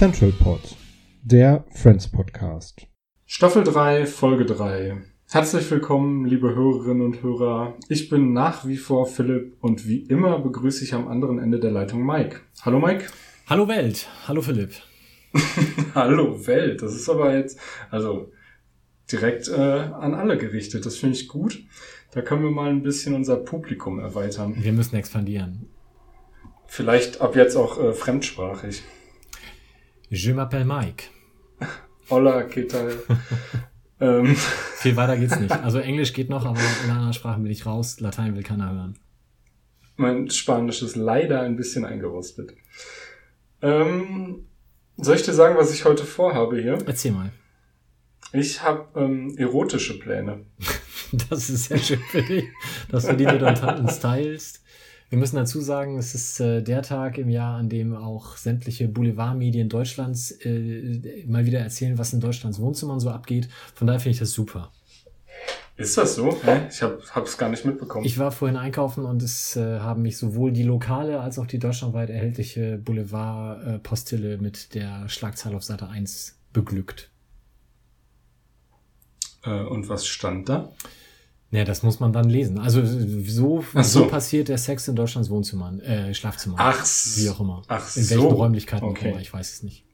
Central Pod, der Friends Podcast. Staffel 3, Folge 3. Herzlich willkommen, liebe Hörerinnen und Hörer. Ich bin nach wie vor Philipp und wie immer begrüße ich am anderen Ende der Leitung Mike. Hallo Mike. Hallo Welt, hallo Philipp. Hallo Welt. Das ist aber jetzt, also direkt äh, an alle gerichtet. Das finde ich gut. Da können wir mal ein bisschen unser Publikum erweitern. Wir müssen expandieren. Vielleicht ab jetzt auch äh, fremdsprachig. Je m'appelle Mike. Hola, ¿qué tal? ähm, Viel weiter geht's nicht. Also Englisch geht noch, aber in anderen Sprachen bin ich raus. Latein will keiner hören. Mein Spanisch ist leider ein bisschen eingerostet. Ähm, soll ich dir sagen, was ich heute vorhabe hier? Erzähl mal. Ich habe ähm, erotische Pläne. Das ist sehr schön für dich, dass du die mit uns teilst. Wir müssen dazu sagen, es ist äh, der Tag im Jahr, an dem auch sämtliche Boulevardmedien Deutschlands äh, mal wieder erzählen, was in Deutschlands Wohnzimmern so abgeht. Von daher finde ich das super. Ist das so? Ich habe es gar nicht mitbekommen. Ich war vorhin einkaufen und es äh, haben mich sowohl die lokale als auch die deutschlandweit erhältliche Boulevard-Postille mit der Schlagzeile auf Seite 1 beglückt. äh, und was stand da? Naja, das muss man dann lesen. Also so, so. so passiert der Sex in Deutschlands Wohnzimmern, äh, Schlafzimmern. Ach, Wie auch immer. ach in so. welchen Räumlichkeiten auch Okay. immer, ich weiß es nicht.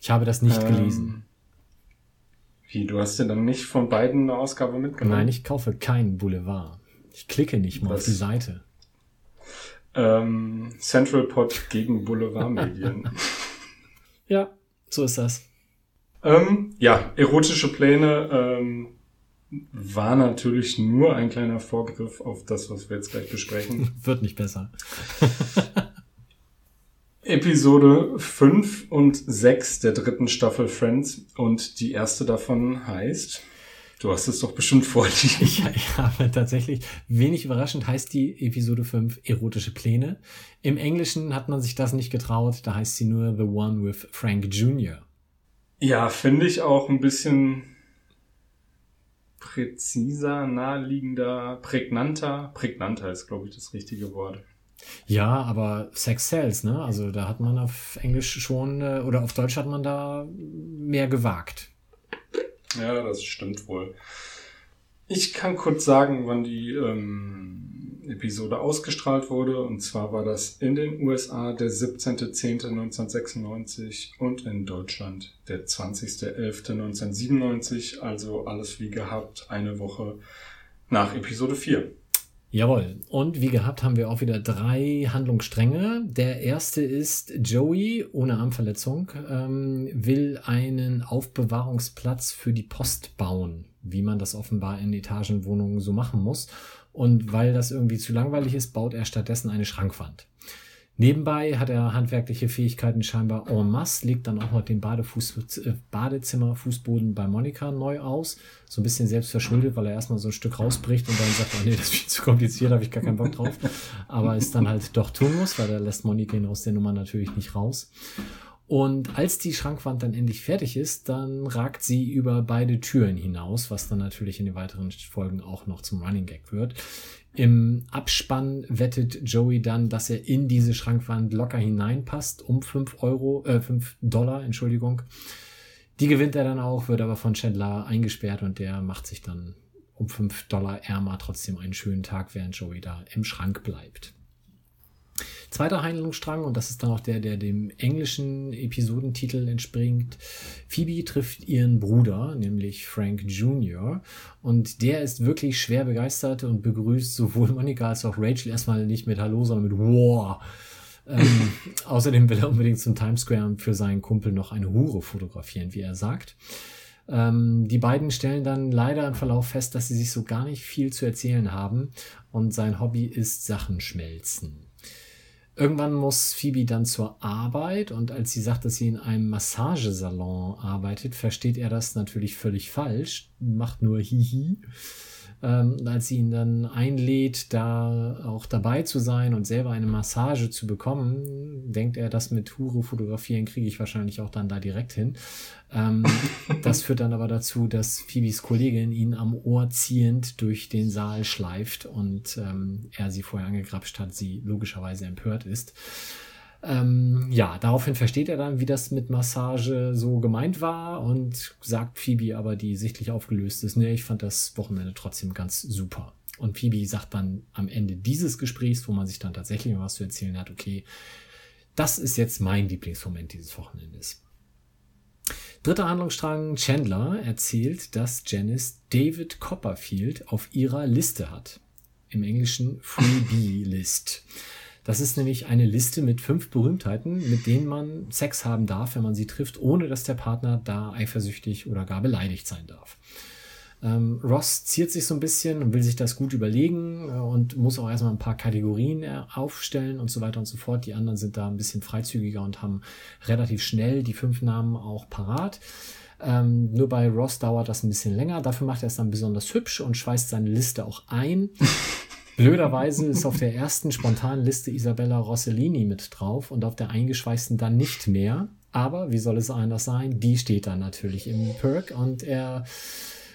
Ich habe das nicht Ähm, gelesen. Wie, du hast dir dann nicht von beiden eine Ausgabe mitgenommen? Nein, ich kaufe keinen Boulevard. Ich klicke nicht mal Was? auf die Seite. Ähm, Central Pod gegen Boulevardmedien. Ja, so ist das. ähm, ja, erotische Pläne ähm, war natürlich nur ein kleiner Vorgriff auf das, was wir jetzt gleich besprechen. Wird nicht besser. Episode 5 und 6 der dritten Staffel Friends und die erste davon heißt, du hast es doch bestimmt vorliegen. Ich, ich habe tatsächlich, wenig überraschend heißt die Episode 5 erotische Pläne. Im Englischen hat man sich das nicht getraut, da heißt sie nur The One with Frank Jr. Ja, finde ich auch ein bisschen präziser, naheliegender, prägnanter. Prägnanter ist, glaube ich, das richtige Wort. Ja, aber Sex sells, ne? Also da hat man auf Englisch schon, äh, oder auf Deutsch hat man da mehr gewagt. Ja, das stimmt wohl. Ich kann kurz sagen, wann die ähm, Episode ausgestrahlt wurde. Und zwar war das in den USA der 17.10.1996 und in Deutschland der 20.11.1997. Also alles wie gehabt, eine Woche nach Episode 4. Jawohl. Und wie gehabt haben wir auch wieder drei Handlungsstränge. Der erste ist Joey ohne Armverletzung ähm, will einen Aufbewahrungsplatz für die Post bauen, wie man das offenbar in Etagenwohnungen so machen muss. Und weil das irgendwie zu langweilig ist, baut er stattdessen eine Schrankwand. Nebenbei hat er handwerkliche Fähigkeiten scheinbar en masse, legt dann auch noch den Badefuß, äh, Badezimmer-Fußboden bei Monika neu aus. So ein bisschen selbst verschuldet, weil er erstmal so ein Stück rausbricht und dann sagt, oh nee, das ist viel zu kompliziert, habe ich gar keinen Bock drauf. Aber es dann halt doch tun muss, weil er lässt Monika ihn aus der Nummer natürlich nicht raus. Und als die Schrankwand dann endlich fertig ist, dann ragt sie über beide Türen hinaus, was dann natürlich in den weiteren Folgen auch noch zum Running Gag wird. Im Abspann wettet Joey dann, dass er in diese Schrankwand locker hineinpasst, um 5 Euro, äh, 5 Dollar, Entschuldigung. Die gewinnt er dann auch, wird aber von Chandler eingesperrt und der macht sich dann um 5 Dollar ärmer trotzdem einen schönen Tag, während Joey da im Schrank bleibt. Zweiter Handlungsstrang, und das ist dann auch der, der dem englischen Episodentitel entspringt. Phoebe trifft ihren Bruder, nämlich Frank Jr. Und der ist wirklich schwer begeistert und begrüßt sowohl Monika als auch Rachel erstmal nicht mit Hallo, sondern mit Wow. Ähm, außerdem will er unbedingt zum Times Square und für seinen Kumpel noch eine Hure fotografieren, wie er sagt. Ähm, die beiden stellen dann leider im Verlauf fest, dass sie sich so gar nicht viel zu erzählen haben und sein Hobby ist Sachen schmelzen. Irgendwann muss Phoebe dann zur Arbeit und als sie sagt, dass sie in einem Massagesalon arbeitet, versteht er das natürlich völlig falsch, macht nur Hihi. Ähm, als sie ihn dann einlädt, da auch dabei zu sein und selber eine Massage zu bekommen, denkt er, das mit Hure fotografieren kriege ich wahrscheinlich auch dann da direkt hin. Ähm, das führt dann aber dazu, dass Phoebes Kollegin ihn am Ohr ziehend durch den Saal schleift und ähm, er sie vorher angegrapscht hat, sie logischerweise empört ist. Ähm, ja, daraufhin versteht er dann, wie das mit Massage so gemeint war und sagt Phoebe aber, die sichtlich aufgelöst ist, nee, ich fand das Wochenende trotzdem ganz super. Und Phoebe sagt dann am Ende dieses Gesprächs, wo man sich dann tatsächlich was zu erzählen hat, okay, das ist jetzt mein Lieblingsmoment dieses Wochenendes. Dritter Handlungsstrang, Chandler erzählt, dass Janice David Copperfield auf ihrer Liste hat. Im Englischen Freebie-List. Das ist nämlich eine Liste mit fünf Berühmtheiten, mit denen man Sex haben darf, wenn man sie trifft, ohne dass der Partner da eifersüchtig oder gar beleidigt sein darf. Ähm, Ross ziert sich so ein bisschen und will sich das gut überlegen äh, und muss auch erstmal ein paar Kategorien äh, aufstellen und so weiter und so fort. Die anderen sind da ein bisschen freizügiger und haben relativ schnell die fünf Namen auch parat. Ähm, nur bei Ross dauert das ein bisschen länger. Dafür macht er es dann besonders hübsch und schweißt seine Liste auch ein. Blöderweise ist auf der ersten spontanen Liste Isabella Rossellini mit drauf und auf der eingeschweißten dann nicht mehr. Aber wie soll es anders sein? Die steht dann natürlich im Perk und er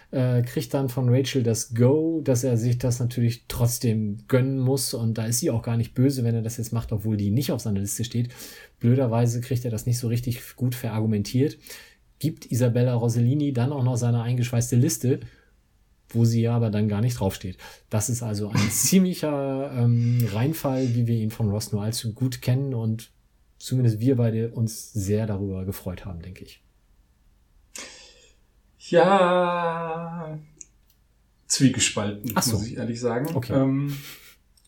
äh, kriegt dann von Rachel das Go, dass er sich das natürlich trotzdem gönnen muss und da ist sie auch gar nicht böse, wenn er das jetzt macht, obwohl die nicht auf seiner Liste steht. Blöderweise kriegt er das nicht so richtig gut verargumentiert, gibt Isabella Rossellini dann auch noch seine eingeschweißte Liste wo sie aber dann gar nicht draufsteht. Das ist also ein ziemlicher ähm, Reinfall, wie wir ihn von Ross nur allzu gut kennen und zumindest wir beide uns sehr darüber gefreut haben, denke ich. Ja, zwiegespalten, Ach so. muss ich ehrlich sagen. Okay. Ähm,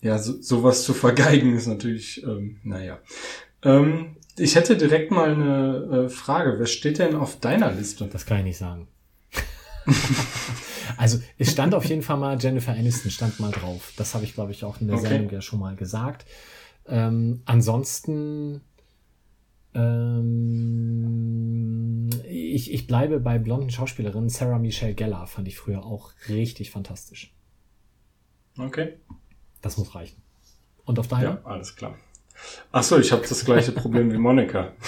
ja, so, sowas zu vergeigen ist natürlich, ähm, naja. Ähm, ich hätte direkt mal eine äh, Frage. Wer steht denn auf deiner Liste? Das kann ich nicht sagen. also es stand auf jeden Fall mal Jennifer Aniston stand mal drauf. Das habe ich glaube ich auch in der Okay. Sendung ja schon mal gesagt. Ähm, ansonsten ähm, ich, ich bleibe bei blonden Schauspielerinnen. Sarah Michelle Gellar fand ich früher auch richtig fantastisch. Okay. Das muss reichen. Und auf deiner? Ja, alles klar. Ach so, ich habe das gleiche Problem wie Monika.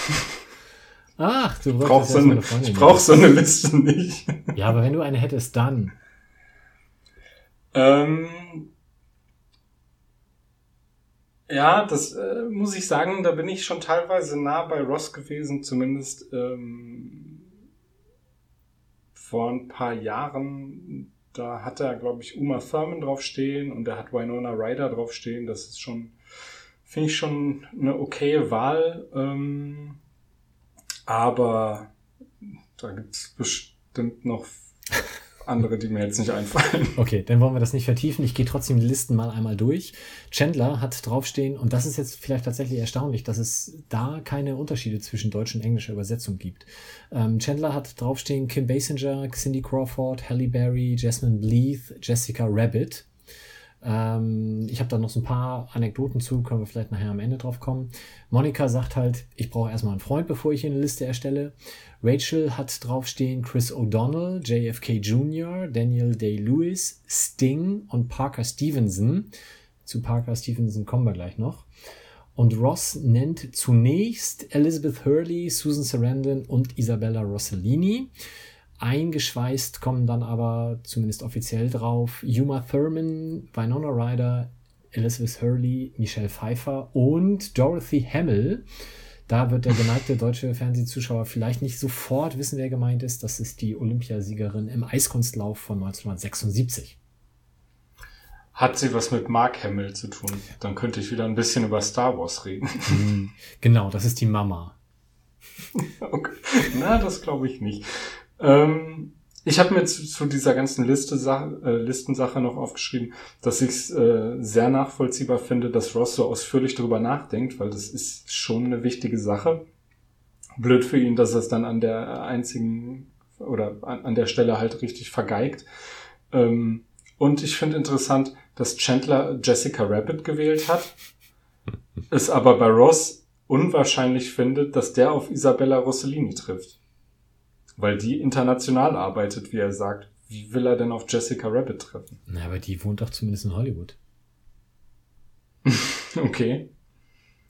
Ach, du Ich wolltest so, eine- ich brauch so eine Liste nicht. Ja, aber wenn du eine hättest, dann. Ähm, ja, das äh, muss ich sagen, da bin ich schon teilweise nah bei Ross gewesen, zumindest ähm, vor ein paar Jahren. Da hat er, glaube ich, Uma Thurman draufstehen und er hat Winona Ryder draufstehen. Das ist schon, finde ich schon eine okaye Wahl. Ähm, aber da gibt's bestimmt noch andere, die mir jetzt nicht einfallen. Okay, dann wollen wir das nicht vertiefen. Ich gehe trotzdem die Listen mal einmal durch. Chandler hat draufstehen, und das ist jetzt vielleicht tatsächlich erstaunlich, dass es da keine Unterschiede zwischen deutscher und englischer Übersetzung gibt. Ähm, Chandler hat draufstehen Kim Basinger, Cindy Crawford, Halle Berry, Jasmine Bleeth, Jessica Rabbit. Ähm, ich habe da noch so ein paar Anekdoten zu, können wir vielleicht nachher am Ende drauf kommen. Monika sagt halt, ich brauche erstmal einen Freund, bevor ich eine Liste erstelle. Rachel hat draufstehen Chris O'Donnell, JFK Jr., Daniel Day-Lewis, Sting und Parker Stevenson. Zu Parker Stevenson kommen wir gleich noch. Und Ross nennt zunächst Elizabeth Hurley, Susan Sarandon und Isabella Rossellini. Eingeschweißt kommen dann aber zumindest offiziell drauf Uma Thurman, Winona Ryder, Elizabeth Hurley, Michelle Pfeiffer und Dorothy Hamill. Da wird der geneigte deutsche Fernsehzuschauer vielleicht nicht sofort wissen, wer gemeint ist. Das ist die Olympiasiegerin im Eiskunstlauf von 1976. Hat sie was mit Mark Hamill zu tun? Dann könnte ich wieder ein bisschen über Star Wars reden. Genau, das ist die Mama. Okay. Na, das glaube ich nicht. Ähm, Ich habe mir zu, zu, dieser ganzen Liste äh, Listensache noch aufgeschrieben, dass ich es äh, sehr nachvollziehbar finde, dass Ross so ausführlich darüber nachdenkt, weil das ist schon eine wichtige Sache. Blöd für ihn, dass er es dann an der einzigen oder an, an der Stelle halt richtig vergeigt. Ähm, und ich finde interessant, dass Chandler Jessica Rabbit gewählt hat, es aber bei Ross unwahrscheinlich findet, dass der auf Isabella Rossellini trifft. Weil die international arbeitet, wie er sagt. Wie will er denn auf Jessica Rabbit treffen? Na, aber die wohnt doch zumindest in Hollywood. okay.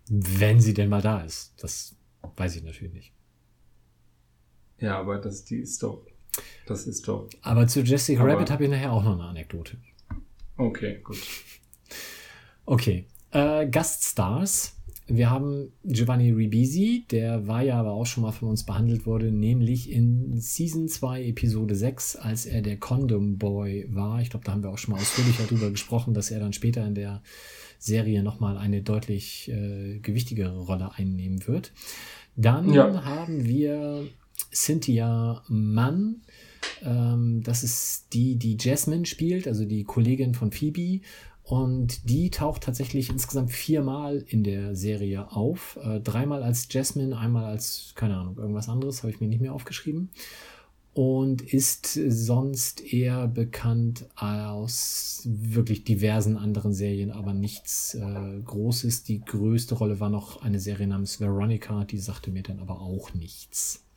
Wenn sie denn mal da ist. Das weiß ich natürlich nicht. Ja, aber das, die ist doch. Das ist doch. Aber zu Jessica aber, Rabbit habe ich nachher auch noch eine Anekdote. Okay, gut. Okay. Äh, Gaststars. Wir haben Giovanni Ribisi, der war ja aber auch schon mal von uns behandelt wurde, nämlich in Season 2, Episode 6, als er der Condom Boy war. Ich glaube, da haben wir auch schon mal ausführlicher darüber gesprochen, dass er dann später in der Serie nochmal eine deutlich äh, gewichtigere Rolle einnehmen wird. Dann ja. haben wir Cynthia Mann. Ähm, das ist die, die Jasmine spielt, also die Kollegin von Phoebe. Und die taucht tatsächlich insgesamt viermal in der Serie auf. Äh, dreimal als Jasmine, einmal als, keine Ahnung, irgendwas anderes, habe ich mir nicht mehr aufgeschrieben. Und ist sonst eher bekannt aus wirklich diversen anderen Serien, aber nichts äh, Großes. Die größte Rolle war noch eine Serie namens Veronica, die sagte mir dann aber auch nichts.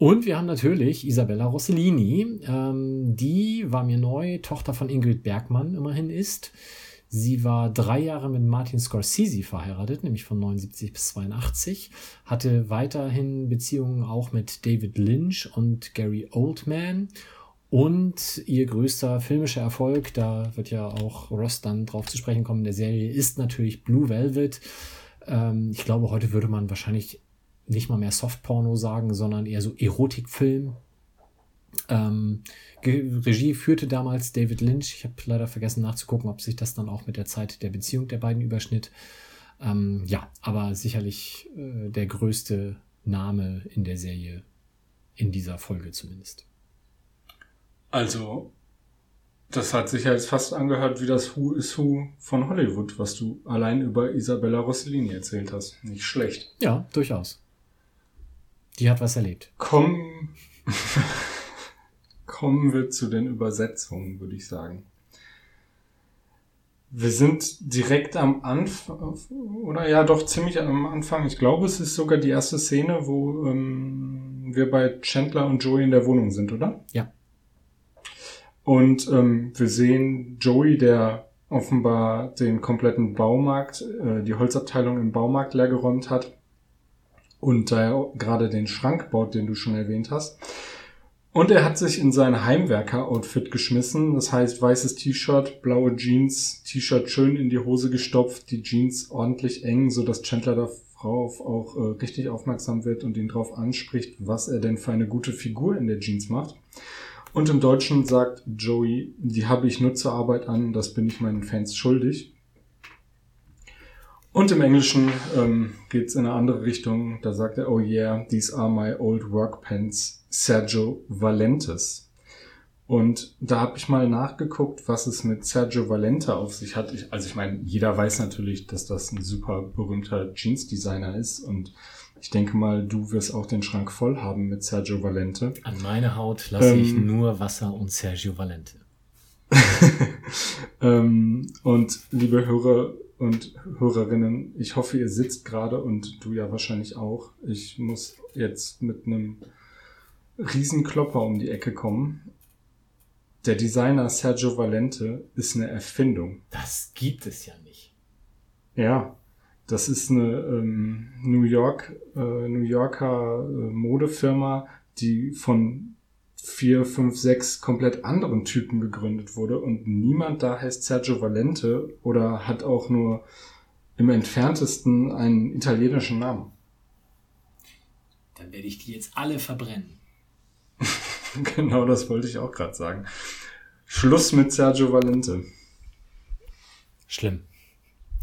Und wir haben natürlich Isabella Rossellini. Ähm, die war mir neu, Tochter von Ingrid Bergmann immerhin ist. Sie war drei Jahre mit Martin Scorsese verheiratet, nämlich von 79 bis 82, hatte weiterhin Beziehungen auch mit David Lynch und Gary Oldman. Und ihr größter filmischer Erfolg, da wird ja auch Ross dann drauf zu sprechen kommen in der Serie, ist natürlich Blue Velvet. Ähm, ich glaube, heute würde man wahrscheinlich nicht mal mehr Softporno sagen, sondern eher so Erotikfilm. Ähm, Regie führte damals David Lynch. Ich habe leider vergessen nachzugucken, ob sich das dann auch mit der Zeit der Beziehung der beiden überschnitt. Ähm, ja, aber sicherlich äh, der größte Name in der Serie, in dieser Folge zumindest. Also, das hat sich ja jetzt fast angehört wie das Who is Who von Hollywood, was du allein über Isabella Rossellini erzählt hast. Nicht schlecht. Ja, durchaus. Die hat was erlebt. Kommen, kommen wir zu den Übersetzungen, würde ich sagen. Wir sind direkt am Anfang, oder ja, doch ziemlich am Anfang. Ich glaube, es ist sogar die erste Szene, wo ähm, wir bei Chandler und Joey in der Wohnung sind, oder? Ja. Und ähm, wir sehen Joey, der offenbar den kompletten Baumarkt, äh, die Holzabteilung im Baumarkt leergeräumt hat und da er gerade den Schrank baut, den du schon erwähnt hast. Und er hat sich in sein Heimwerker-Outfit geschmissen. Das heißt, weißes T-Shirt, blaue Jeans, T-Shirt schön in die Hose gestopft, die Jeans ordentlich eng, so dass Chandler darauf auch äh, richtig aufmerksam wird und ihn darauf anspricht, was er denn für eine gute Figur in der Jeans macht. Und im Deutschen sagt Joey, die habe ich nur zur Arbeit an, das bin ich meinen Fans schuldig. Und im Englischen ähm, geht in eine andere Richtung. Da sagt er, oh yeah, these are my old work pants, Sergio Valentes. Und da habe ich mal nachgeguckt, was es mit Sergio Valente auf sich hat. Ich, also ich meine, jeder weiß natürlich, dass das ein super berühmter Jeans-Designer ist. Und ich denke mal, du wirst auch den Schrank voll haben mit Sergio Valente. An meine Haut lasse ähm, ich nur Wasser und Sergio Valente. ähm, und liebe Hörer, und Hörerinnen, ich hoffe, ihr sitzt gerade und du ja wahrscheinlich auch. Ich muss jetzt mit einem Riesenklopper um die Ecke kommen. Der Designer Sergio Valente ist eine Erfindung. Das gibt es ja nicht. Ja, das ist eine ähm, New York, äh, New Yorker äh, Modefirma, die von vier, fünf, sechs komplett anderen Typen gegründet wurde und niemand da heißt Sergio Valente oder hat auch nur im entferntesten einen italienischen Namen. Dann werde ich die jetzt alle verbrennen. genau, das wollte ich auch gerade sagen. Schluss mit Sergio Valente. Schlimm.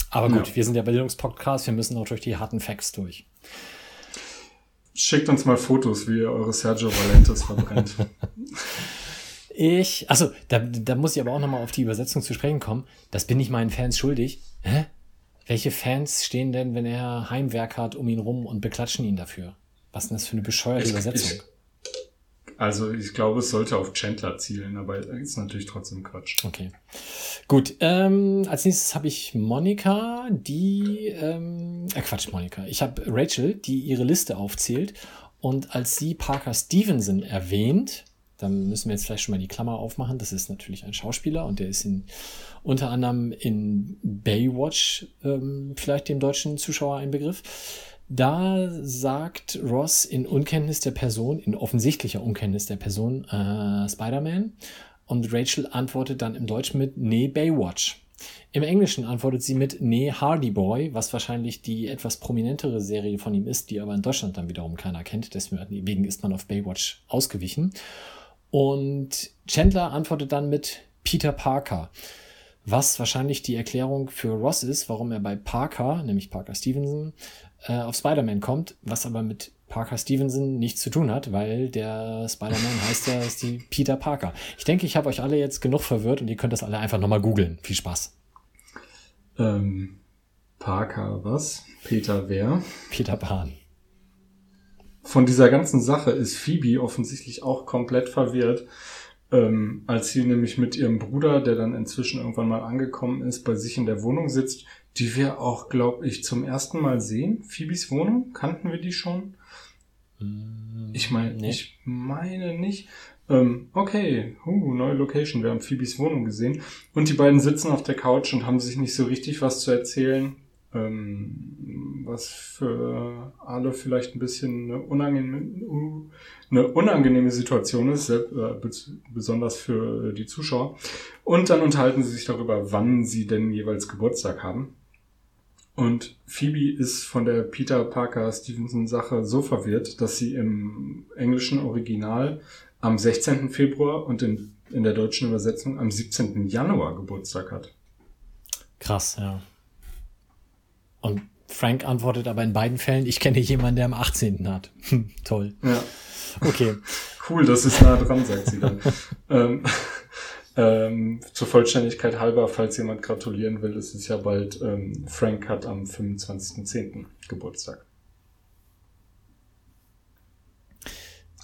Aber gut, ja. wir sind ja Bildungspodcast, wir müssen auch durch die harten Facts durch. Schickt uns mal Fotos, wie ihr eure Sergio Valentes verbrennt. Ich, also da, da muss ich aber auch nochmal auf die Übersetzung zu sprechen kommen. Das bin ich meinen Fans schuldig. Hä? Welche Fans stehen denn, wenn er Heimwerk hat, um ihn rum und beklatschen ihn dafür? Was ist denn das für eine bescheuerte Ich- Übersetzung? Also ich glaube, es sollte auf Chandler zielen, aber ist natürlich trotzdem Quatsch. Okay. Gut, ähm, als nächstes habe ich Monika, die, ähm, äh Quatsch, Monika. Ich habe Rachel, die ihre Liste aufzählt und als sie Parker Stevenson erwähnt, dann müssen wir jetzt vielleicht schon mal die Klammer aufmachen. Das ist natürlich ein Schauspieler und der ist in, unter anderem in Baywatch ähm, vielleicht dem deutschen Zuschauer ein Begriff. Da sagt Ross in Unkenntnis der Person, in offensichtlicher Unkenntnis der Person, äh, Spider-Man. Und Rachel antwortet dann im Deutschen mit Nee, Baywatch. Im Englischen antwortet sie mit Nee, Hardy Boy, was wahrscheinlich die etwas prominentere Serie von ihm ist, die aber in Deutschland dann wiederum keiner kennt. Deswegen ist man auf Baywatch ausgewichen. Und Chandler antwortet dann mit Peter Parker. Was wahrscheinlich die Erklärung für Ross ist, warum er bei Parker, nämlich Parker Stevenson, äh, auf Spider-Man kommt, was aber mit Parker Stevenson nichts zu tun hat, weil der Spider-Man heißt ja ist die Peter Parker. Ich denke, ich habe euch alle jetzt genug verwirrt und ihr könnt das alle einfach nochmal googeln. Viel Spaß. Ähm, Parker, was? Peter wer? Peter Pan. Von dieser ganzen Sache ist Phoebe offensichtlich auch komplett verwirrt, ähm, als sie nämlich mit ihrem Bruder, der dann inzwischen irgendwann mal angekommen ist, bei sich in der Wohnung sitzt, die wir auch, glaube ich, zum ersten Mal sehen. Phoebes Wohnung, kannten wir die schon? Ich meine, Nee. ich meine nicht. Ähm, okay, uh, neue Location. Wir haben Phoebes Wohnung gesehen. Und die beiden sitzen auf der Couch und haben sich nicht so richtig was zu erzählen. Ähm, was für alle vielleicht ein bisschen eine unangenehme, uh, eine unangenehme Situation ist, äh, besonders für die Zuschauer. Und dann unterhalten sie sich darüber, wann sie denn jeweils Geburtstag haben. Und Phoebe ist von der Peter Parker Stevenson Sache so verwirrt, dass sie im englischen Original am 16. Februar und in, in der deutschen Übersetzung am 17. Januar Geburtstag hat. Krass, ja. Und Frank antwortet aber in beiden Fällen, ich kenne jemanden, der am 18. hat. Toll. Ja, Okay. cool, das ist nah dran, sagt sie dann. ähm, ähm, zur Vollständigkeit halber, falls jemand gratulieren will, ist es ja bald, ähm, Frank hat am 25.10. Geburtstag.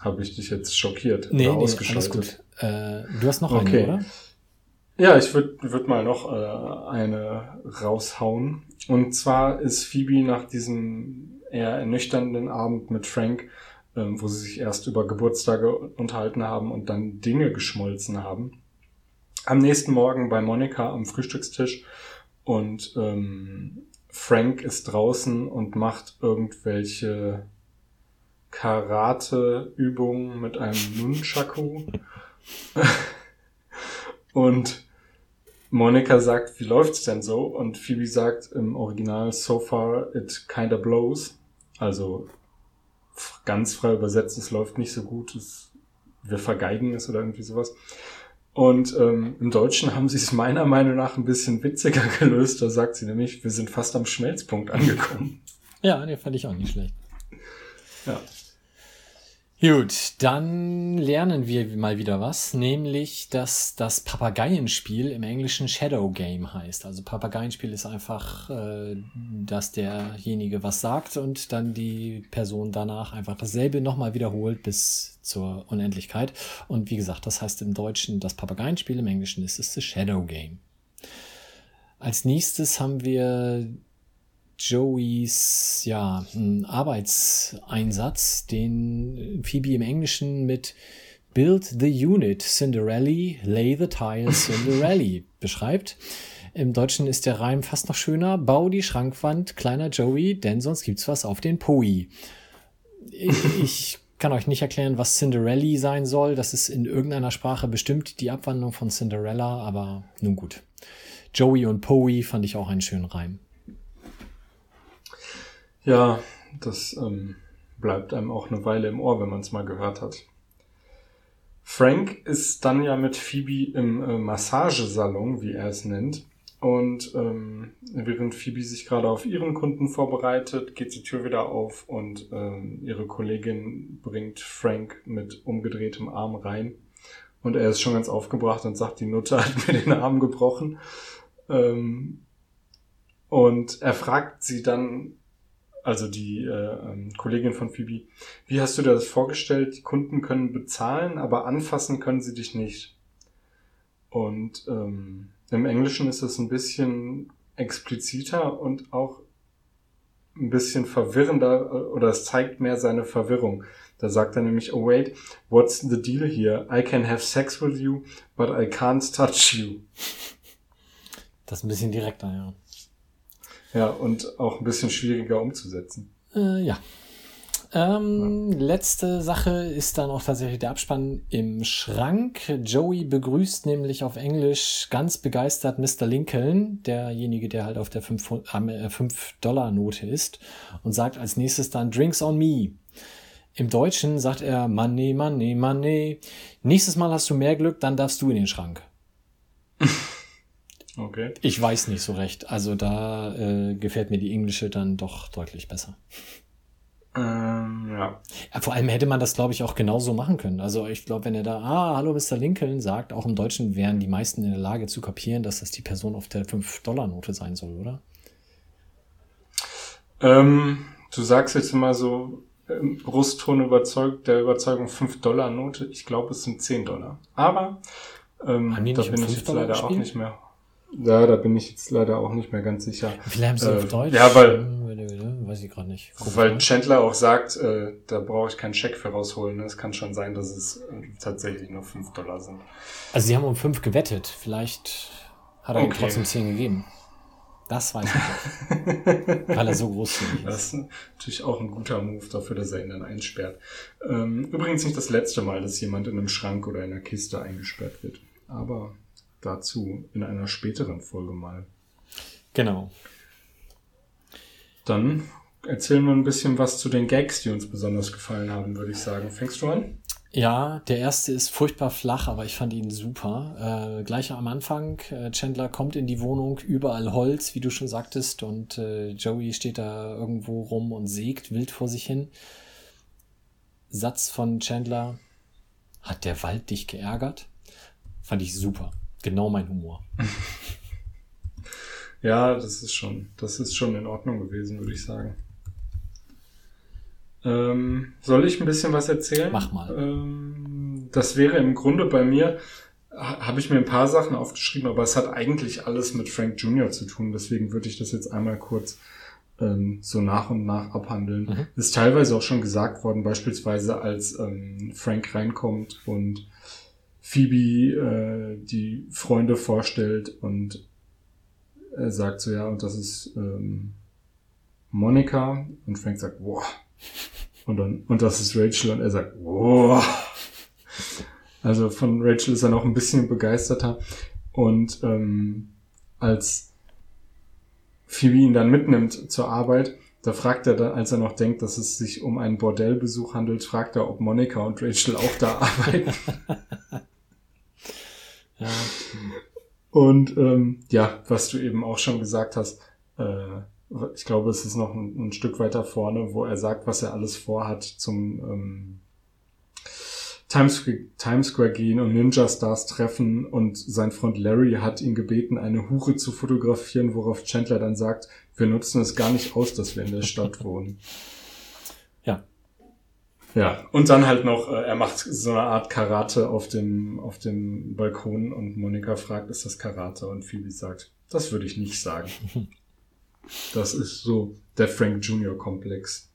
Habe ich dich jetzt schockiert Nee, oder nee, alles ausgeschaltet? gut. Äh, du hast noch Okay. eine, oder? Ja, ich würde würd mal noch äh, eine raushauen. Und zwar ist Phoebe nach diesem eher ernüchternden Abend mit Frank, ähm, wo sie sich erst über Geburtstage unterhalten haben und dann Dinge geschmolzen haben, am nächsten Morgen bei Monika am Frühstückstisch und ähm, Frank ist draußen und macht irgendwelche Karate-Übungen mit einem Nunchaku. Und Monika sagt, wie läuft's denn so? Und Phoebe sagt im Original, so far it kinda blows. Also ganz frei übersetzt, es läuft nicht so gut, es, wir vergeigen es oder irgendwie sowas. Und ähm, im Deutschen haben sie es meiner Meinung nach ein bisschen witziger gelöst. Da sagt sie nämlich, wir sind fast am Schmelzpunkt angekommen. Ja, den fand ich auch nicht schlecht. ja. Gut, dann lernen wir mal wieder was, nämlich, dass das Papageienspiel im Englischen Shadow Game heißt. Also Papageienspiel ist einfach, äh, dass derjenige was sagt und dann die Person danach einfach dasselbe nochmal wiederholt bis zur Unendlichkeit. Und wie gesagt, das heißt im Deutschen das Papageienspiel, im Englischen ist es das Shadow Game. Als nächstes haben wir Joeys ja, einen Arbeitseinsatz, den Phoebe im Englischen mit Build the Unit Cinderelli, Lay the Tiles Cinderelli beschreibt. Im Deutschen ist der Reim fast noch schöner. Bau die Schrankwand, kleiner Joey, denn sonst gibt's was auf den Pui. Ich, ich kann euch nicht erklären, was Cinderelli sein soll. Das ist in irgendeiner Sprache bestimmt die Abwandlung von Cinderella, aber nun gut. Joey und Poey fand ich auch einen schönen Reim. Ja, das ähm, bleibt einem auch eine Weile im Ohr, wenn man es mal gehört hat. Frank ist dann ja mit Phoebe im äh, Massagesalon, wie er es nennt. Und ähm, während Phoebe sich gerade auf ihren Kunden vorbereitet, geht die Tür wieder auf und ähm, ihre Kollegin bringt Frank mit umgedrehtem Arm rein. Und er ist schon ganz aufgebracht und sagt, die Nutte hat mir den Arm gebrochen. Ähm, und er fragt sie dann, also die äh, ähm, Kollegin von Phoebe, wie hast du dir das vorgestellt? Die Kunden können bezahlen, aber anfassen können sie dich nicht. Und ähm, im Englischen ist es ein bisschen expliziter und auch ein bisschen verwirrender äh, oder es zeigt mehr seine Verwirrung. Da sagt er nämlich, oh wait, what's the deal here? I can have sex with you, but I can't touch you. Das ist ein bisschen direkter, ja. Ja, und auch ein bisschen schwieriger umzusetzen. Äh, ja. Ähm, ja. Letzte Sache ist dann auch tatsächlich der Abspann im Schrank. Joey begrüßt nämlich auf Englisch ganz begeistert Mr. Lincoln, derjenige, der halt auf der 5-Dollar-Note äh, ist, und sagt als nächstes dann Drinks on me. Im Deutschen sagt er Money, Money, Money. Nächstes Mal hast du mehr Glück, dann darfst du in den Schrank. Okay. Ich weiß nicht so recht. Also da äh, gefällt mir die englische dann doch deutlich besser. Ähm, ja. ja. Vor allem hätte man das, glaube ich, auch genauso machen können. Also ich glaube, wenn er da, ah, hallo Mr. Lincoln sagt, auch im Deutschen wären die meisten in der Lage zu kapieren, dass das die Person auf der 5-Dollar-Note sein soll, oder? Ähm, du sagst jetzt immer so im Brustton überzeugt, der Überzeugung 5-Dollar-Note. Ich glaube, es sind 10 Dollar. Aber ähm, da bin ich jetzt leider auch nicht mehr. Ja, da bin ich jetzt leider auch nicht mehr ganz sicher. Viele haben sie äh, auf Deutsch? Ja, weil weiß ich gerade nicht. Guck weil. Chandler auch sagt, äh, da brauche ich keinen Scheck für rausholen. Es kann schon sein, dass es äh, tatsächlich nur 5 Dollar sind. Also sie haben um 5 gewettet. Vielleicht hat er okay. ihm trotzdem 10 gegeben. Das weiß ich nicht. weil er so großzügig ist. Das ist natürlich auch ein guter Move dafür, dass er ihn dann einsperrt. Ähm, übrigens nicht das letzte Mal, dass jemand in einem Schrank oder in einer Kiste eingesperrt wird. Aber dazu in einer späteren Folge mal. Genau. Dann erzählen wir ein bisschen was zu den Gags, die uns besonders gefallen haben, würde ich sagen. Fängst du an? Ja, der erste ist furchtbar flach, aber ich fand ihn super. Äh, gleich am Anfang, äh, Chandler kommt in die Wohnung, überall Holz, wie du schon sagtest, und äh, Joey steht da irgendwo rum und sägt wild vor sich hin. Satz von Chandler, hat der Wald dich geärgert? Fand ich super. Genau mein Humor. Ja, das ist schon, das ist schon in Ordnung gewesen, würde ich sagen. Ähm, soll ich ein bisschen was erzählen? Mach mal. Ähm, das wäre im Grunde bei mir, habe ich mir ein paar Sachen aufgeschrieben, aber es hat eigentlich alles mit Frank Jr. zu tun. Deswegen würde ich das jetzt einmal kurz ähm, so nach und nach abhandeln. Mhm. Ist teilweise auch schon gesagt worden, beispielsweise als ähm, Frank reinkommt und Phoebe äh, die Freunde vorstellt und er sagt so, ja, und das ist ähm, Monika. Und Frank sagt, wow. Und dann, und das ist Rachel und er sagt, wow. Also von Rachel ist er noch ein bisschen begeisterter. Und ähm, als Phoebe ihn dann mitnimmt zur Arbeit, da fragt er dann, als er noch denkt, dass es sich um einen Bordellbesuch handelt, fragt er, ob Monika und Rachel auch da arbeiten. ja. Und ähm, ja, was du eben auch schon gesagt hast, äh, ich glaube, es ist noch ein, ein, Stück weiter vorne, wo er sagt, was er alles vorhat zum ähm, Times, Times Square gehen und Ninja Stars treffen und sein Freund Larry hat ihn gebeten, eine Hure zu fotografieren, worauf Chandler dann sagt, wir nutzen es gar nicht aus, dass wir in der Stadt wohnen. Ja, und dann halt noch, äh, er macht so eine Art Karate auf dem, auf dem Balkon und Monika fragt, ist das Karate? Und Phoebe sagt, das würde ich nicht sagen. Das ist so der Frank Junior Komplex.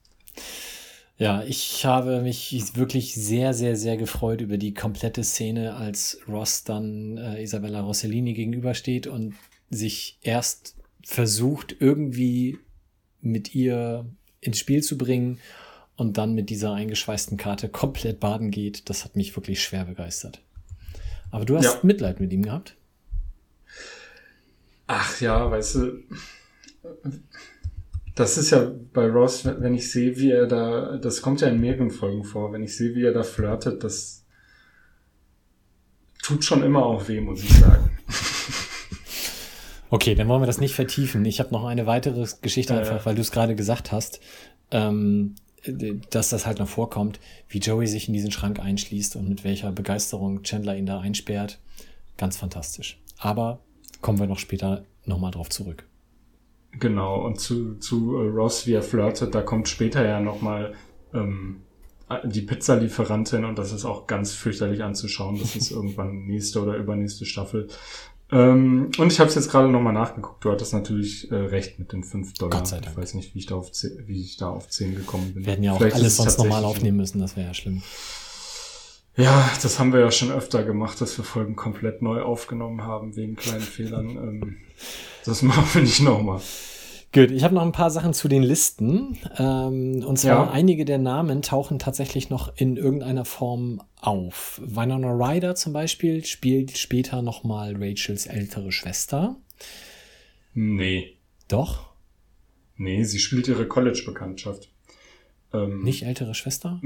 Ja, ich habe mich wirklich sehr, sehr, sehr gefreut über die komplette Szene, als Ross dann äh, Isabella Rossellini gegenübersteht und sich erst versucht, irgendwie mit ihr ins Spiel zu bringen und dann mit dieser eingeschweißten Karte komplett baden geht, das hat mich wirklich schwer begeistert. Aber du hast ja. Mitleid mit ihm gehabt? Ach ja, weißt du, das ist ja bei Ross, wenn ich sehe, wie er da, das kommt ja in mehreren Folgen vor, wenn ich sehe, wie er da flirtet, das tut schon immer auch weh, muss ich sagen. Okay, dann wollen wir das nicht vertiefen. Ich habe noch eine weitere Geschichte, Äh. einfach, weil du es gerade gesagt hast, ähm, dass das halt noch vorkommt, wie Joey sich in diesen Schrank einschließt und mit welcher Begeisterung Chandler ihn da einsperrt. Ganz fantastisch. Aber kommen wir noch später nochmal drauf zurück. Genau, und zu, zu äh, Ross, wie er flirtet, da kommt später ja nochmal ähm, die Pizzalieferantin und das ist auch ganz fürchterlich anzuschauen. Das ist irgendwann nächste oder übernächste Staffel. Ähm, und ich habe es jetzt gerade nochmal nachgeguckt. Du hattest natürlich äh, recht mit den 5 Dollar. Gott sei Dank. Ich weiß nicht, wie ich da auf 10, wie ich da auf 10 gekommen bin. Wir hätten ja auch Vielleicht alles es sonst normal tatsächlich- aufnehmen müssen, das wäre ja schlimm. Ja, das haben wir ja schon öfter gemacht, dass wir Folgen komplett neu aufgenommen haben wegen kleinen Fehlern. Ähm, das machen wir nicht nochmal. Gut, ich habe noch ein paar Sachen zu den Listen. Ähm, und zwar Ja. einige der Namen tauchen tatsächlich noch in irgendeiner Form auf. Winona Ryder zum Beispiel spielt später nochmal Rachels ältere Schwester. Nee. Doch, Nee, sie spielt ihre College-Bekanntschaft. Ähm, nicht ältere Schwester?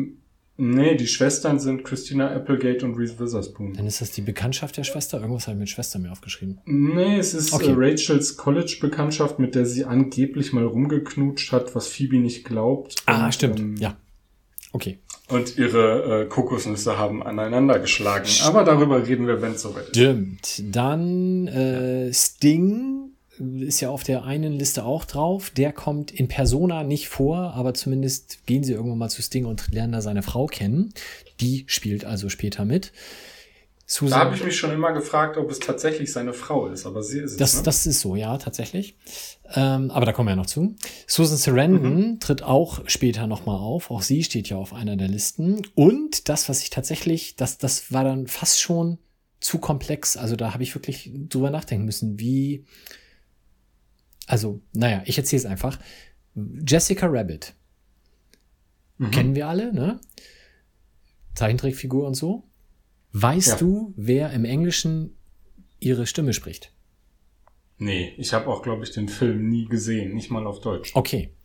Nee, die Schwestern sind Christina Applegate und Reese Witherspoon. Dann ist das die Bekanntschaft der Schwester. Irgendwas habe ich mit Schwester mir aufgeschrieben. Nee, es ist Okay. äh, Rachels College-Bekanntschaft, mit der sie angeblich mal rumgeknutscht hat, was Phoebe nicht glaubt. Ah, Und, stimmt. ähm, ja. Okay. Und ihre äh, Kokosnüsse haben aneinander geschlagen. Aber darüber reden wir, wenn es soweit ist. Stimmt. Dann äh, Sting ist ja auf der einen Liste auch drauf. Der kommt in Persona nicht vor, aber zumindest gehen sie irgendwann mal zu Sting und lernen da seine Frau kennen. Die spielt also später mit. Da habe ich mich schon immer gefragt, ob es tatsächlich seine Frau ist, aber sie ist es. Das, ne? das ist so, ja, tatsächlich. Ähm, aber da kommen wir ja noch zu. Susan Sarandon tritt auch später nochmal auf. Auch sie steht ja auf einer der Listen. Und das, was ich tatsächlich, das, das war dann fast schon zu komplex. Also da habe ich wirklich drüber nachdenken müssen, wie. Also, naja, ich erzähle es einfach. Jessica Rabbit. Kennen wir alle, ne? Zeichentrickfigur und so. Weißt Ja. du, wer im Englischen ihre Stimme spricht? Nee, ich habe auch, glaube ich, den Film nie gesehen, nicht mal auf Deutsch. Okay.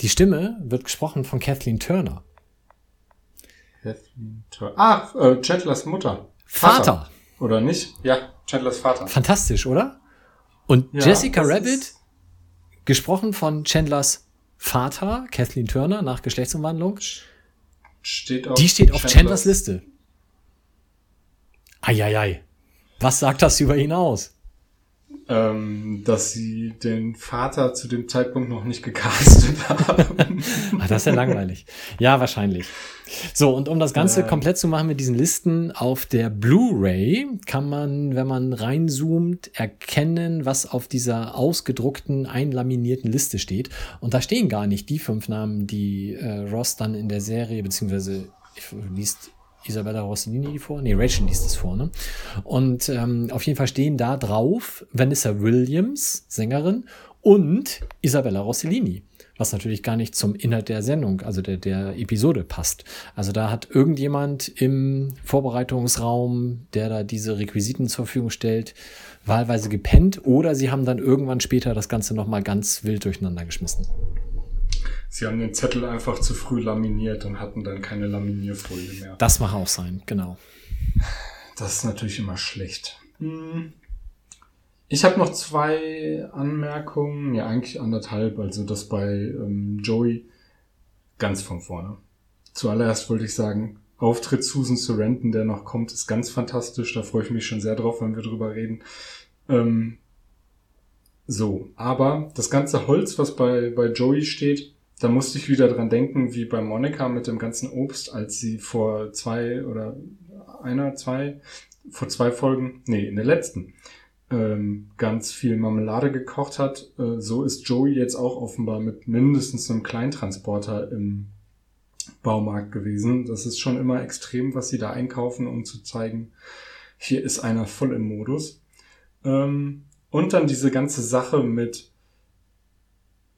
Die Stimme wird gesprochen von Kathleen Turner. Kathleen Turner. Ah, äh, Chandlers Mutter. Vater. Oder nicht? Ja, Chandlers Vater. Fantastisch, oder? Und Ja, Jessica Rabbit, gesprochen von Chandlers Vater, Kathleen Turner, nach Geschlechtsumwandlung, Steht auf die steht auf Chandlers Liste. Eieiei. Was sagt das über ihn aus? Ähm, dass sie den Vater zu dem Zeitpunkt noch nicht gecastet haben. Ah, das ist ja langweilig. Ja, wahrscheinlich. So, und um das Ganze Ja. komplett zu machen mit diesen Listen auf der Blu-ray, kann man, wenn man reinzoomt, erkennen, was auf dieser ausgedruckten, einlaminierten Liste steht. Und da stehen gar nicht die fünf Namen, die äh, Ross dann in der Serie, beziehungsweise ich, liest Isabella Rossellini die vor? Nee, Rachel liest es vor, ne? Und ähm, auf jeden Fall stehen da drauf Vanessa Williams, Sängerin, und Isabella Rossellini, was natürlich gar nicht zum Inhalt der Sendung, also der, der Episode passt. Also da hat irgendjemand im Vorbereitungsraum, der da diese Requisiten zur Verfügung stellt, wahlweise gepennt oder sie haben dann irgendwann später das Ganze nochmal ganz wild durcheinander geschmissen. Sie haben den Zettel einfach zu früh laminiert und hatten dann keine Laminierfolie mehr. Das mag auch sein, genau. Das ist natürlich immer schlecht. Hm. Ich habe noch zwei Anmerkungen, ja eigentlich anderthalb, also das bei ähm, Joey ganz von vorne. Zuallererst wollte ich sagen, Auftritt Susan Sarandon, der noch kommt, ist ganz fantastisch. Da freue ich mich schon sehr drauf, wenn wir drüber reden. Ähm, so, aber das ganze Holz, was bei, bei Joey steht, da musste ich wieder dran denken, wie bei Monika mit dem ganzen Obst, als sie vor zwei oder einer, zwei, vor zwei Folgen, nee, in der letzten, ähm, ganz viel Marmelade gekocht hat. Äh, so ist Joey jetzt auch offenbar mit mindestens einem Kleintransporter im Baumarkt gewesen. Das ist schon immer extrem, was sie da einkaufen, um zu zeigen, hier ist einer voll im Modus. Ähm, und dann diese ganze Sache mit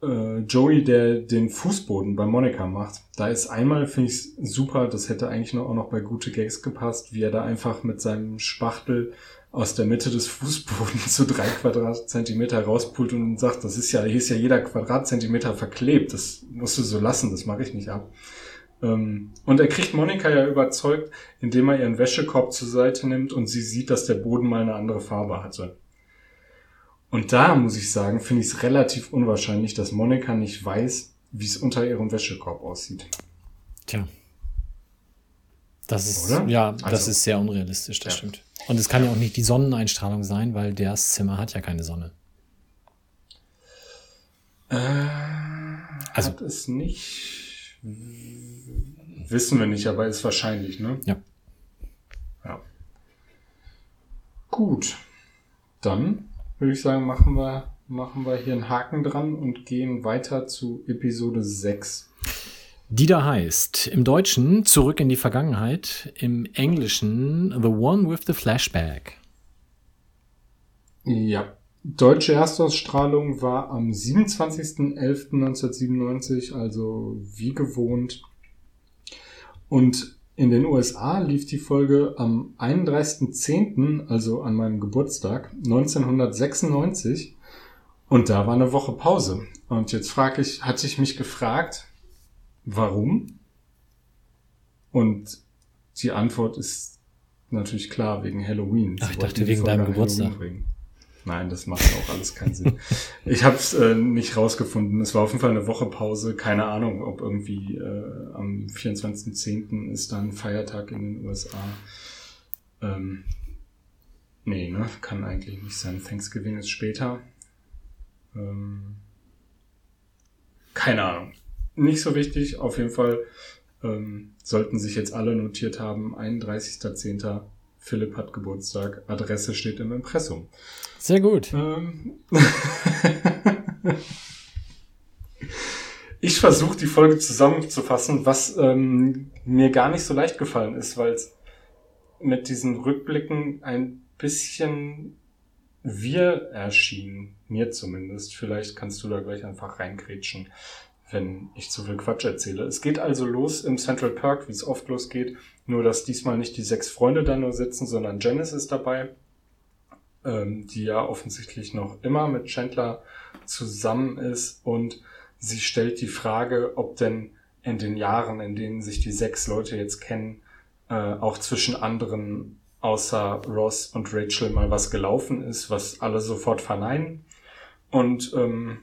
äh, Joey, der den Fußboden bei Monika macht. Da ist einmal, finde ich super, das hätte eigentlich noch, auch noch bei gute Gags gepasst, wie er da einfach mit seinem Spachtel aus der Mitte des Fußbodens so drei Quadratzentimeter rauspult und sagt, das ist ja, hier ist ja jeder Quadratzentimeter verklebt, das musst du so lassen, das mache ich nicht ab. Ähm, und er kriegt Monika ja überzeugt, indem er ihren Wäschekorb zur Seite nimmt und sie sieht, dass der Boden mal eine andere Farbe hatte. Und da muss ich sagen, finde ich es relativ unwahrscheinlich, dass Monika nicht weiß, wie es unter ihrem Wäschekorb aussieht. Tja. Das ist, Oder? ja, das Also- ist sehr unrealistisch, das Ja. stimmt. Und es kann ja auch nicht die Sonneneinstrahlung sein, weil das Zimmer hat ja keine Sonne. Äh, Also- hat es nicht. Wissen wir nicht, aber ist wahrscheinlich, ne? Ja. Ja. Gut. Dann würde ich sagen, machen wir, machen wir hier einen Haken dran und gehen weiter zu Episode 6. Die da heißt im Deutschen Zurück in die Vergangenheit, im Englischen The One with the Flashback. Ja. Deutsche Erstausstrahlung war am 27.11.1997, also wie gewohnt. Und in den USA lief die Folge am 31.10., also an meinem Geburtstag, 1996. Und da war eine Woche Pause. Und jetzt frage ich, hatte ich mich gefragt, warum? Und die Antwort ist natürlich klar, wegen Halloween. Ach, ich dachte, wegen deinem Geburtstag. Bringen. Nein, das macht auch alles keinen Sinn. Ich habe es äh, nicht rausgefunden. Es war auf jeden Fall eine Woche Pause. Keine Ahnung, ob irgendwie äh, am 24.10. ist dann Feiertag in den USA. Ähm, nee, ne? Kann eigentlich nicht sein. Thanksgiving ist später. Ähm, keine Ahnung. Nicht so wichtig. Auf jeden Fall ähm, sollten sich jetzt alle notiert haben. 31.10. Philipp hat Geburtstag. Adresse steht im Impressum. Sehr gut. Ähm. ich versuche die Folge zusammenzufassen, was ähm, mir gar nicht so leicht gefallen ist, weil es mit diesen Rückblicken ein bisschen wir erschien, mir zumindest. Vielleicht kannst du da gleich einfach reingrätschen, wenn ich zu viel Quatsch erzähle. Es geht also los im Central Park, wie es oft losgeht, nur dass diesmal nicht die sechs Freunde da nur sitzen, sondern Janice ist dabei ähm, die ja offensichtlich noch immer mit Chandler zusammen ist und sie stellt die Frage, ob denn in den Jahren, in denen sich die sechs Leute jetzt kennen, äh, auch zwischen anderen außer Ross und Rachel mal was gelaufen ist, was alle sofort verneinen. Und ähm,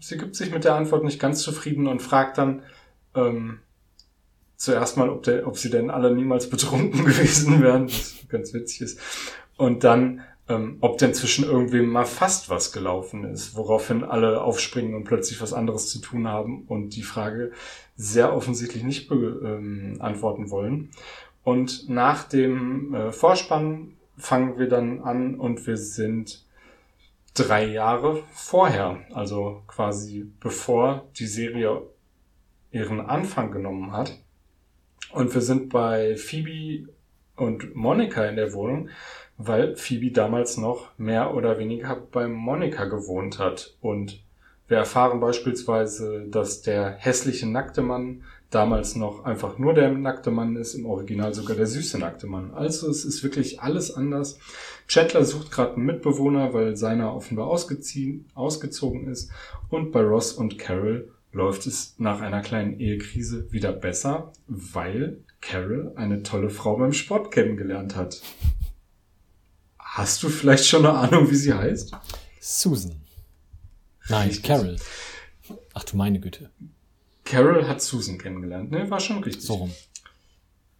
sie gibt sich mit der Antwort nicht ganz zufrieden und fragt dann ähm, zuerst mal, ob, der, ob sie denn alle niemals betrunken gewesen wären, was ganz witzig ist. Und dann, ähm, ob denn zwischen irgendwem mal fast was gelaufen ist, woraufhin alle aufspringen und plötzlich was anderes zu tun haben und die Frage sehr offensichtlich nicht beantworten ähm, wollen. Und nach dem äh, Vorspann fangen wir dann an und wir sind drei Jahre vorher, also quasi bevor die Serie ihren Anfang genommen hat. Und wir sind bei Phoebe und Monika in der Wohnung, weil Phoebe damals noch mehr oder weniger bei Monika gewohnt hat. Und wir erfahren beispielsweise, dass der hässliche nackte Mann damals noch einfach nur der nackte Mann ist, im Original sogar der süße nackte Mann. Also es ist wirklich alles anders. Chandler sucht gerade einen Mitbewohner, weil seiner offenbar ausgezogen ist. Und bei Ross und Carol läuft es nach einer kleinen Ehekrise wieder besser, weil Carol eine tolle Frau beim Sport kennengelernt hat. Hast du vielleicht schon eine Ahnung, wie sie heißt? Susan. Nein, Richtig. Carol. Ach du meine Güte. Carol hat Susan kennengelernt. Ne, war schon richtig. So rum.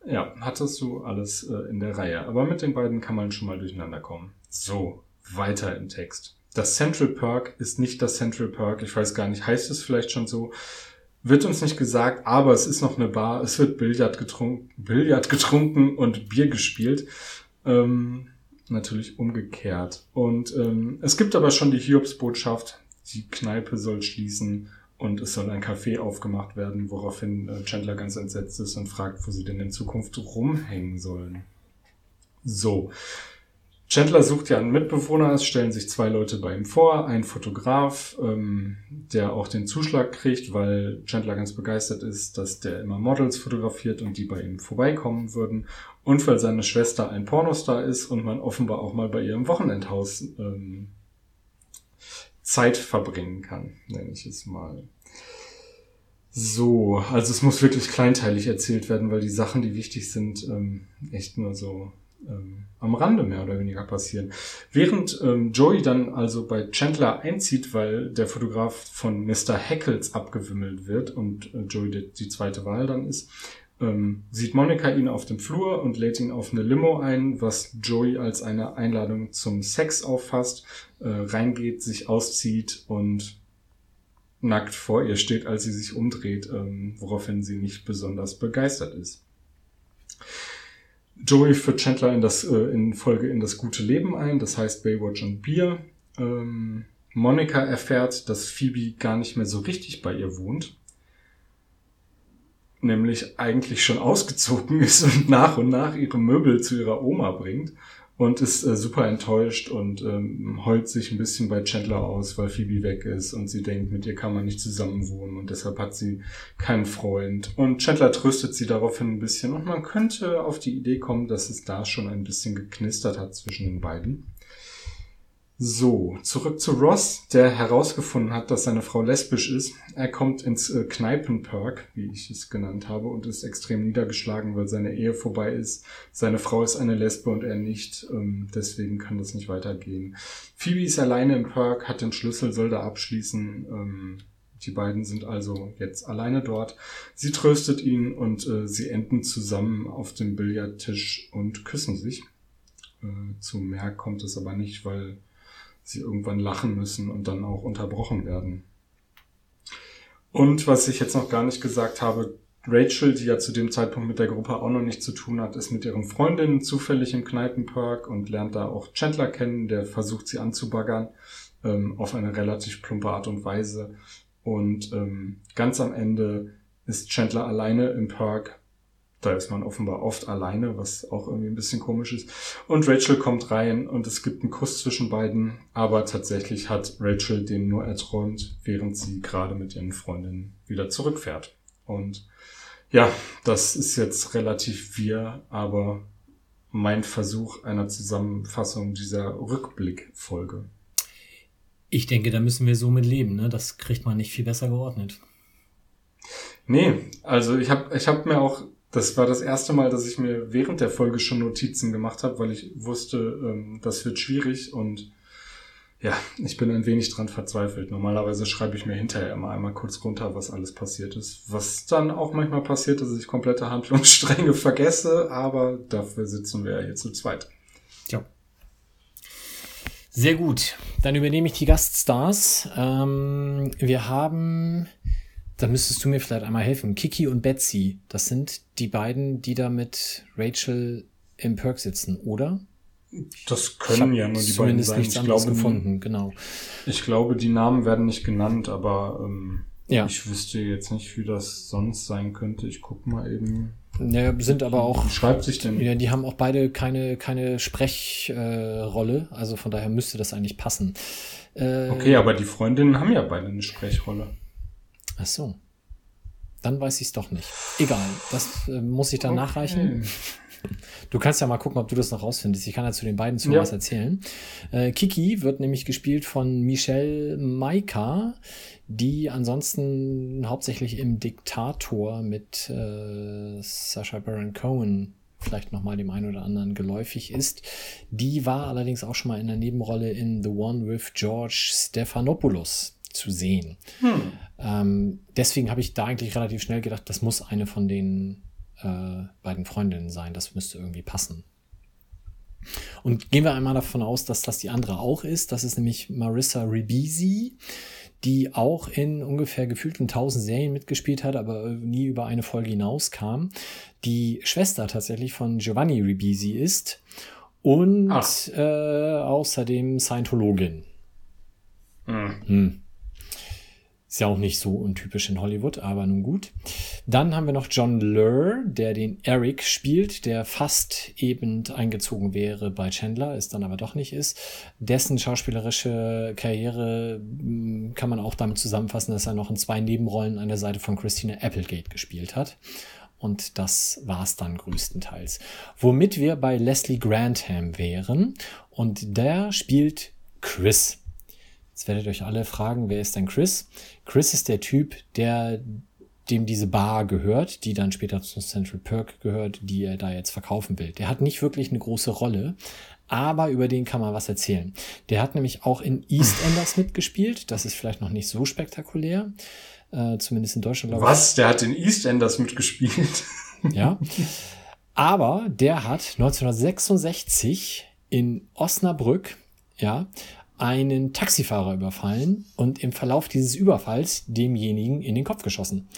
Ja, hattest du alles äh, in der Reihe. Aber mit den beiden kann man schon mal durcheinander kommen. So, weiter im Text. Das Central Park ist nicht das Central Park. Ich weiß gar nicht, heißt es vielleicht schon so? Wird uns nicht gesagt, aber es ist noch eine Bar. Es wird Billard getrunken, Billard getrunken und Bier gespielt. Ähm, natürlich umgekehrt. Und ähm, es gibt aber schon die Hiobsbotschaft. Die Kneipe soll schließen und es soll ein Café aufgemacht werden, woraufhin äh, Chandler ganz entsetzt ist und fragt, wo sie denn in Zukunft rumhängen sollen. So. Chandler sucht ja einen Mitbewohner, es stellen sich zwei Leute bei ihm vor, ein Fotograf, ähm, der auch den Zuschlag kriegt, weil Chandler ganz begeistert ist, dass der immer Models fotografiert und die bei ihm vorbeikommen würden und weil seine Schwester ein Pornostar ist und man offenbar auch mal bei ihr im Wochenendhaus ähm, Zeit verbringen kann, nenne ich es mal. So, also es muss wirklich kleinteilig erzählt werden, weil die Sachen, die wichtig sind, ähm, echt nur so ähm, am Rande mehr oder weniger passieren. Während ähm, Joey dann also bei Chandler einzieht, weil der Fotograf von Mr. Heckles abgewimmelt wird und äh, Joey die, die, zweite Wahl dann ist, ähm, sieht Monika ihn auf dem Flur und lädt ihn auf eine Limo ein, was Joey als eine Einladung zum Sex auffasst, äh, reingeht, sich auszieht und nackt vor ihr steht, als sie sich umdreht, ähm, woraufhin sie nicht besonders begeistert ist. Joey führt Chandler in das äh, in Folge in das gute Leben ein, das heißt Baywatch und Bier. Ähm, Monika erfährt, dass Phoebe gar nicht mehr so richtig bei ihr wohnt, nämlich eigentlich schon ausgezogen ist und nach und nach ihre Möbel zu ihrer Oma bringt und ist äh, super enttäuscht und ähm, heult sich ein bisschen bei Chandler aus, weil Phoebe weg ist und sie denkt, mit ihr kann man nicht zusammen wohnen und deshalb hat sie keinen Freund. Und Chandler tröstet sie daraufhin ein bisschen und man könnte auf die Idee kommen, dass es da schon ein bisschen geknistert hat zwischen den beiden. So, zurück zu Ross, der herausgefunden hat, dass seine Frau lesbisch ist. Er kommt ins äh, Kneipenpark, wie ich es genannt habe, und ist extrem niedergeschlagen, weil seine Ehe vorbei ist. Seine Frau ist eine Lesbe und er nicht. Ähm, deswegen kann das nicht weitergehen. Phoebe ist alleine im Park, hat den Schlüssel, soll da abschließen. Ähm, die beiden sind also jetzt alleine dort. Sie tröstet ihn und äh, sie enden zusammen auf dem Billardtisch und küssen sich. Äh, zu mehr kommt es aber nicht, weil sie irgendwann lachen müssen und dann auch unterbrochen werden. Und was ich jetzt noch gar nicht gesagt habe, Rachel, die ja zu dem Zeitpunkt mit der Gruppe auch noch nichts zu tun hat, ist mit ihren Freundinnen zufällig im Kneipenpark und lernt da auch Chandler kennen, der versucht sie anzubaggern ähm, auf eine relativ plumpe Art und Weise. Und ähm, ganz am Ende ist Chandler alleine im Park da ist man offenbar oft alleine, was auch irgendwie ein bisschen komisch ist. Und Rachel kommt rein und es gibt einen Kuss zwischen beiden, aber tatsächlich hat Rachel den nur erträumt, während sie gerade mit ihren Freundinnen wieder zurückfährt. Und ja, das ist jetzt relativ wir, aber mein Versuch einer Zusammenfassung dieser Rückblickfolge. Ich denke, da müssen wir so mit leben, ne? Das kriegt man nicht viel besser geordnet. Nee, also ich habe ich hab mir auch das war das erste Mal, dass ich mir während der Folge schon Notizen gemacht habe, weil ich wusste, ähm, das wird schwierig und ja, ich bin ein wenig dran verzweifelt. Normalerweise schreibe ich mir hinterher immer einmal kurz runter, was alles passiert ist. Was dann auch manchmal passiert, dass ich komplette Handlungsstränge vergesse, aber dafür sitzen wir ja hier zu zweit. Ja. Sehr gut. Dann übernehme ich die Gaststars. Ähm, wir haben da müsstest du mir vielleicht einmal helfen. Kiki und Betsy, das sind die beiden, die da mit Rachel im Perk sitzen, oder? Das können ja nur die beiden sein. ich glaube, gefunden, genau. Ich glaube, die Namen werden nicht genannt, aber ähm, ja. ich wüsste jetzt nicht, wie das sonst sein könnte. Ich guck mal eben. Ja, sind aber auch. Wie schreibt sich denn? Ja, die haben auch beide keine, keine Sprechrolle, äh, also von daher müsste das eigentlich passen. Äh, okay, aber die Freundinnen haben ja beide eine Sprechrolle. Ach so. Dann weiß ich es doch nicht. Egal, das äh, muss ich dann okay. nachreichen. Du kannst ja mal gucken, ob du das noch rausfindest. Ich kann ja zu den beiden zu ja. was erzählen. Äh, Kiki wird nämlich gespielt von Michelle Maika, die ansonsten hauptsächlich im Diktator mit äh, Sacha Baron Cohen vielleicht nochmal dem einen oder anderen geläufig ist. Die war allerdings auch schon mal in der Nebenrolle in The One with George Stephanopoulos zu sehen. Hm. Ähm, deswegen habe ich da eigentlich relativ schnell gedacht, das muss eine von den äh, beiden Freundinnen sein. Das müsste irgendwie passen. Und gehen wir einmal davon aus, dass das die andere auch ist. Das ist nämlich Marissa Ribisi, die auch in ungefähr gefühlten tausend Serien mitgespielt hat, aber nie über eine Folge hinauskam. Die Schwester tatsächlich von Giovanni Ribisi ist und äh, außerdem Scientologin. Hm. Hm. Ist ja auch nicht so untypisch in Hollywood, aber nun gut. Dann haben wir noch John Lurr, der den Eric spielt, der fast eben eingezogen wäre bei Chandler, ist dann aber doch nicht ist. Dessen schauspielerische Karriere hm, kann man auch damit zusammenfassen, dass er noch in zwei Nebenrollen an der Seite von Christina Applegate gespielt hat. Und das war's dann größtenteils. Womit wir bei Leslie Grantham wären. Und der spielt Chris. Jetzt werdet ihr euch alle fragen, wer ist denn Chris? Chris ist der Typ, der dem diese Bar gehört, die dann später zu Central Perk gehört, die er da jetzt verkaufen will. Der hat nicht wirklich eine große Rolle, aber über den kann man was erzählen. Der hat nämlich auch in EastEnders mitgespielt. Das ist vielleicht noch nicht so spektakulär, äh, zumindest in Deutschland. Glaube was? Der hat in EastEnders mitgespielt? Ja. Aber der hat 1966 in Osnabrück, ja, einen Taxifahrer überfallen und im Verlauf dieses Überfalls demjenigen in den Kopf geschossen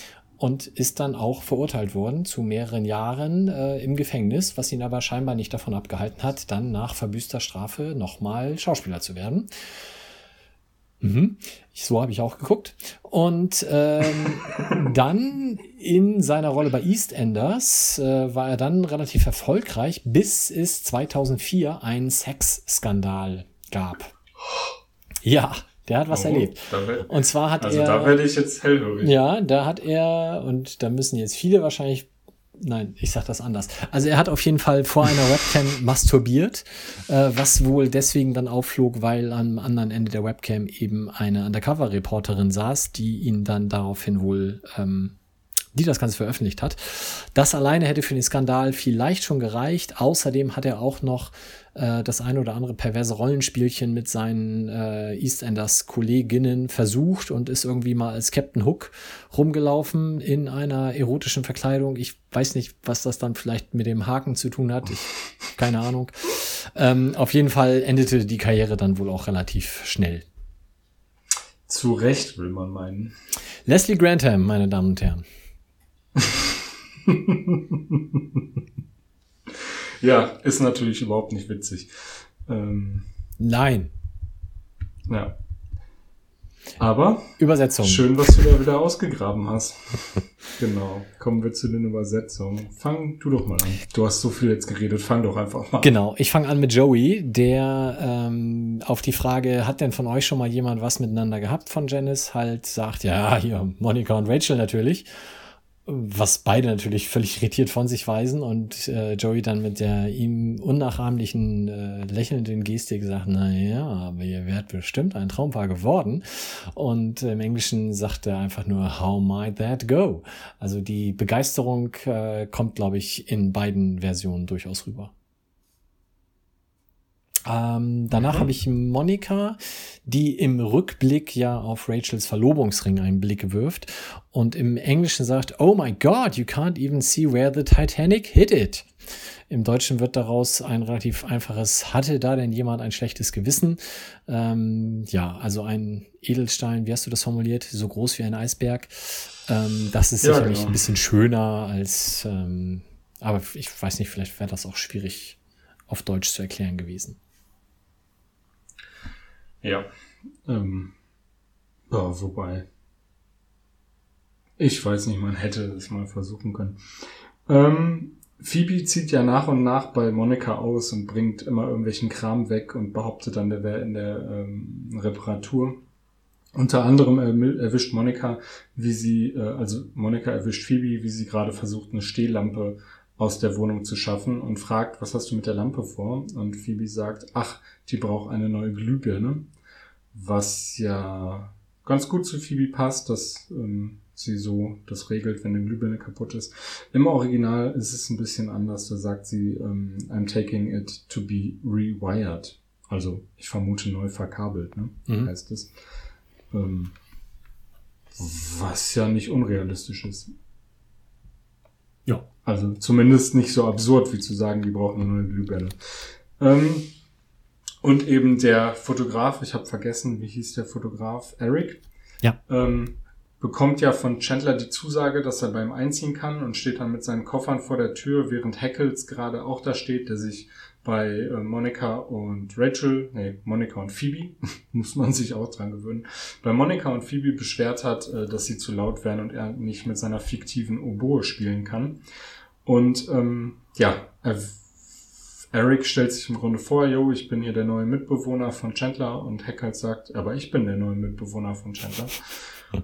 und ist dann auch verurteilt worden zu mehreren Jahren äh, im Gefängnis, was ihn aber scheinbar nicht davon abgehalten hat, dann nach verbüßter Strafe nochmal Schauspieler zu werden. Mhm. So habe ich auch geguckt. Und ähm, dann in seiner Rolle bei EastEnders äh, war er dann relativ erfolgreich, bis es 2004 einen Sexskandal gab. Ja, der hat was oh, erlebt. Wär, und zwar hat also er. Also da werde ich jetzt hellhörig. Ja, da hat er, und da müssen jetzt viele wahrscheinlich. Nein, ich sag das anders. Also er hat auf jeden Fall vor einer Webcam masturbiert, äh, was wohl deswegen dann aufflog, weil am anderen Ende der Webcam eben eine Undercover-Reporterin saß, die ihn dann daraufhin wohl ähm, die das Ganze veröffentlicht hat. Das alleine hätte für den Skandal vielleicht schon gereicht. Außerdem hat er auch noch äh, das ein oder andere perverse Rollenspielchen mit seinen äh, EastEnders Kolleginnen versucht und ist irgendwie mal als Captain Hook rumgelaufen in einer erotischen Verkleidung. Ich weiß nicht, was das dann vielleicht mit dem Haken zu tun hat. Ich, keine Ahnung. Ähm, auf jeden Fall endete die Karriere dann wohl auch relativ schnell. Zu Recht, will man meinen. Leslie Grantham, meine Damen und Herren. ja, ist natürlich überhaupt nicht witzig. Ähm, Nein. Ja. Aber Übersetzung. Schön, was du da wieder ausgegraben hast. genau. Kommen wir zu den Übersetzungen. Fang du doch mal an. Du hast so viel jetzt geredet. Fang doch einfach mal an. Genau. Ich fange an mit Joey, der ähm, auf die Frage, hat denn von euch schon mal jemand was miteinander gehabt von Janice, halt sagt, ja, hier, Monika und Rachel natürlich was beide natürlich völlig irritiert von sich weisen und äh, Joey dann mit der ihm unnachahmlichen äh, lächelnden Gestik sagt, na ja, aber ihr wärt bestimmt ein Traumpaar geworden und im Englischen sagt er einfach nur How might that go? Also die Begeisterung äh, kommt, glaube ich, in beiden Versionen durchaus rüber. Ähm, danach mhm. habe ich Monika, die im Rückblick ja auf Rachels Verlobungsring einen Blick wirft und im Englischen sagt, Oh my God, you can't even see where the Titanic hit it. Im Deutschen wird daraus ein relativ einfaches, hatte da denn jemand ein schlechtes Gewissen? Ähm, ja, also ein Edelstein, wie hast du das formuliert? So groß wie ein Eisberg. Ähm, das ist ja, sicherlich genau. ein bisschen schöner als, ähm, aber ich weiß nicht, vielleicht wäre das auch schwierig auf Deutsch zu erklären gewesen. Ja. Ähm, ja, wobei. Ich weiß nicht, man hätte es mal versuchen können. Ähm, Phoebe zieht ja nach und nach bei Monika aus und bringt immer irgendwelchen Kram weg und behauptet dann, der wäre in der ähm, Reparatur. Unter anderem erwischt Monika, wie sie, äh, also Monika erwischt Phoebe, wie sie gerade versucht, eine Stehlampe aus der Wohnung zu schaffen und fragt, was hast du mit der Lampe vor? Und Phoebe sagt, ach, die braucht eine neue Glühbirne. Was ja ganz gut zu Phoebe passt, dass ähm, sie so das regelt, wenn eine Glühbirne kaputt ist. Im Original ist es ein bisschen anders. Da sagt sie, ähm, I'm taking it to be rewired. Also ich vermute neu verkabelt, ne? Mhm. heißt es. Ähm, was ja nicht unrealistisch ist. Ja. Also zumindest nicht so absurd, wie zu sagen, die brauchen eine neue Glühbirne. Ähm, und eben der Fotograf, ich habe vergessen, wie hieß der Fotograf? Eric. Ja. Ähm, bekommt ja von Chandler die Zusage, dass er beim Einziehen kann und steht dann mit seinen Koffern vor der Tür, während Hackles gerade auch da steht, der sich bei äh, Monika und Rachel, nee, Monika und Phoebe, muss man sich auch dran gewöhnen, bei Monika und Phoebe beschwert hat, äh, dass sie zu laut wären und er nicht mit seiner fiktiven Oboe spielen kann. Und ähm, ja, er, Eric stellt sich im Grunde vor, yo, ich bin hier der neue Mitbewohner von Chandler und Hackett sagt, aber ich bin der neue Mitbewohner von Chandler.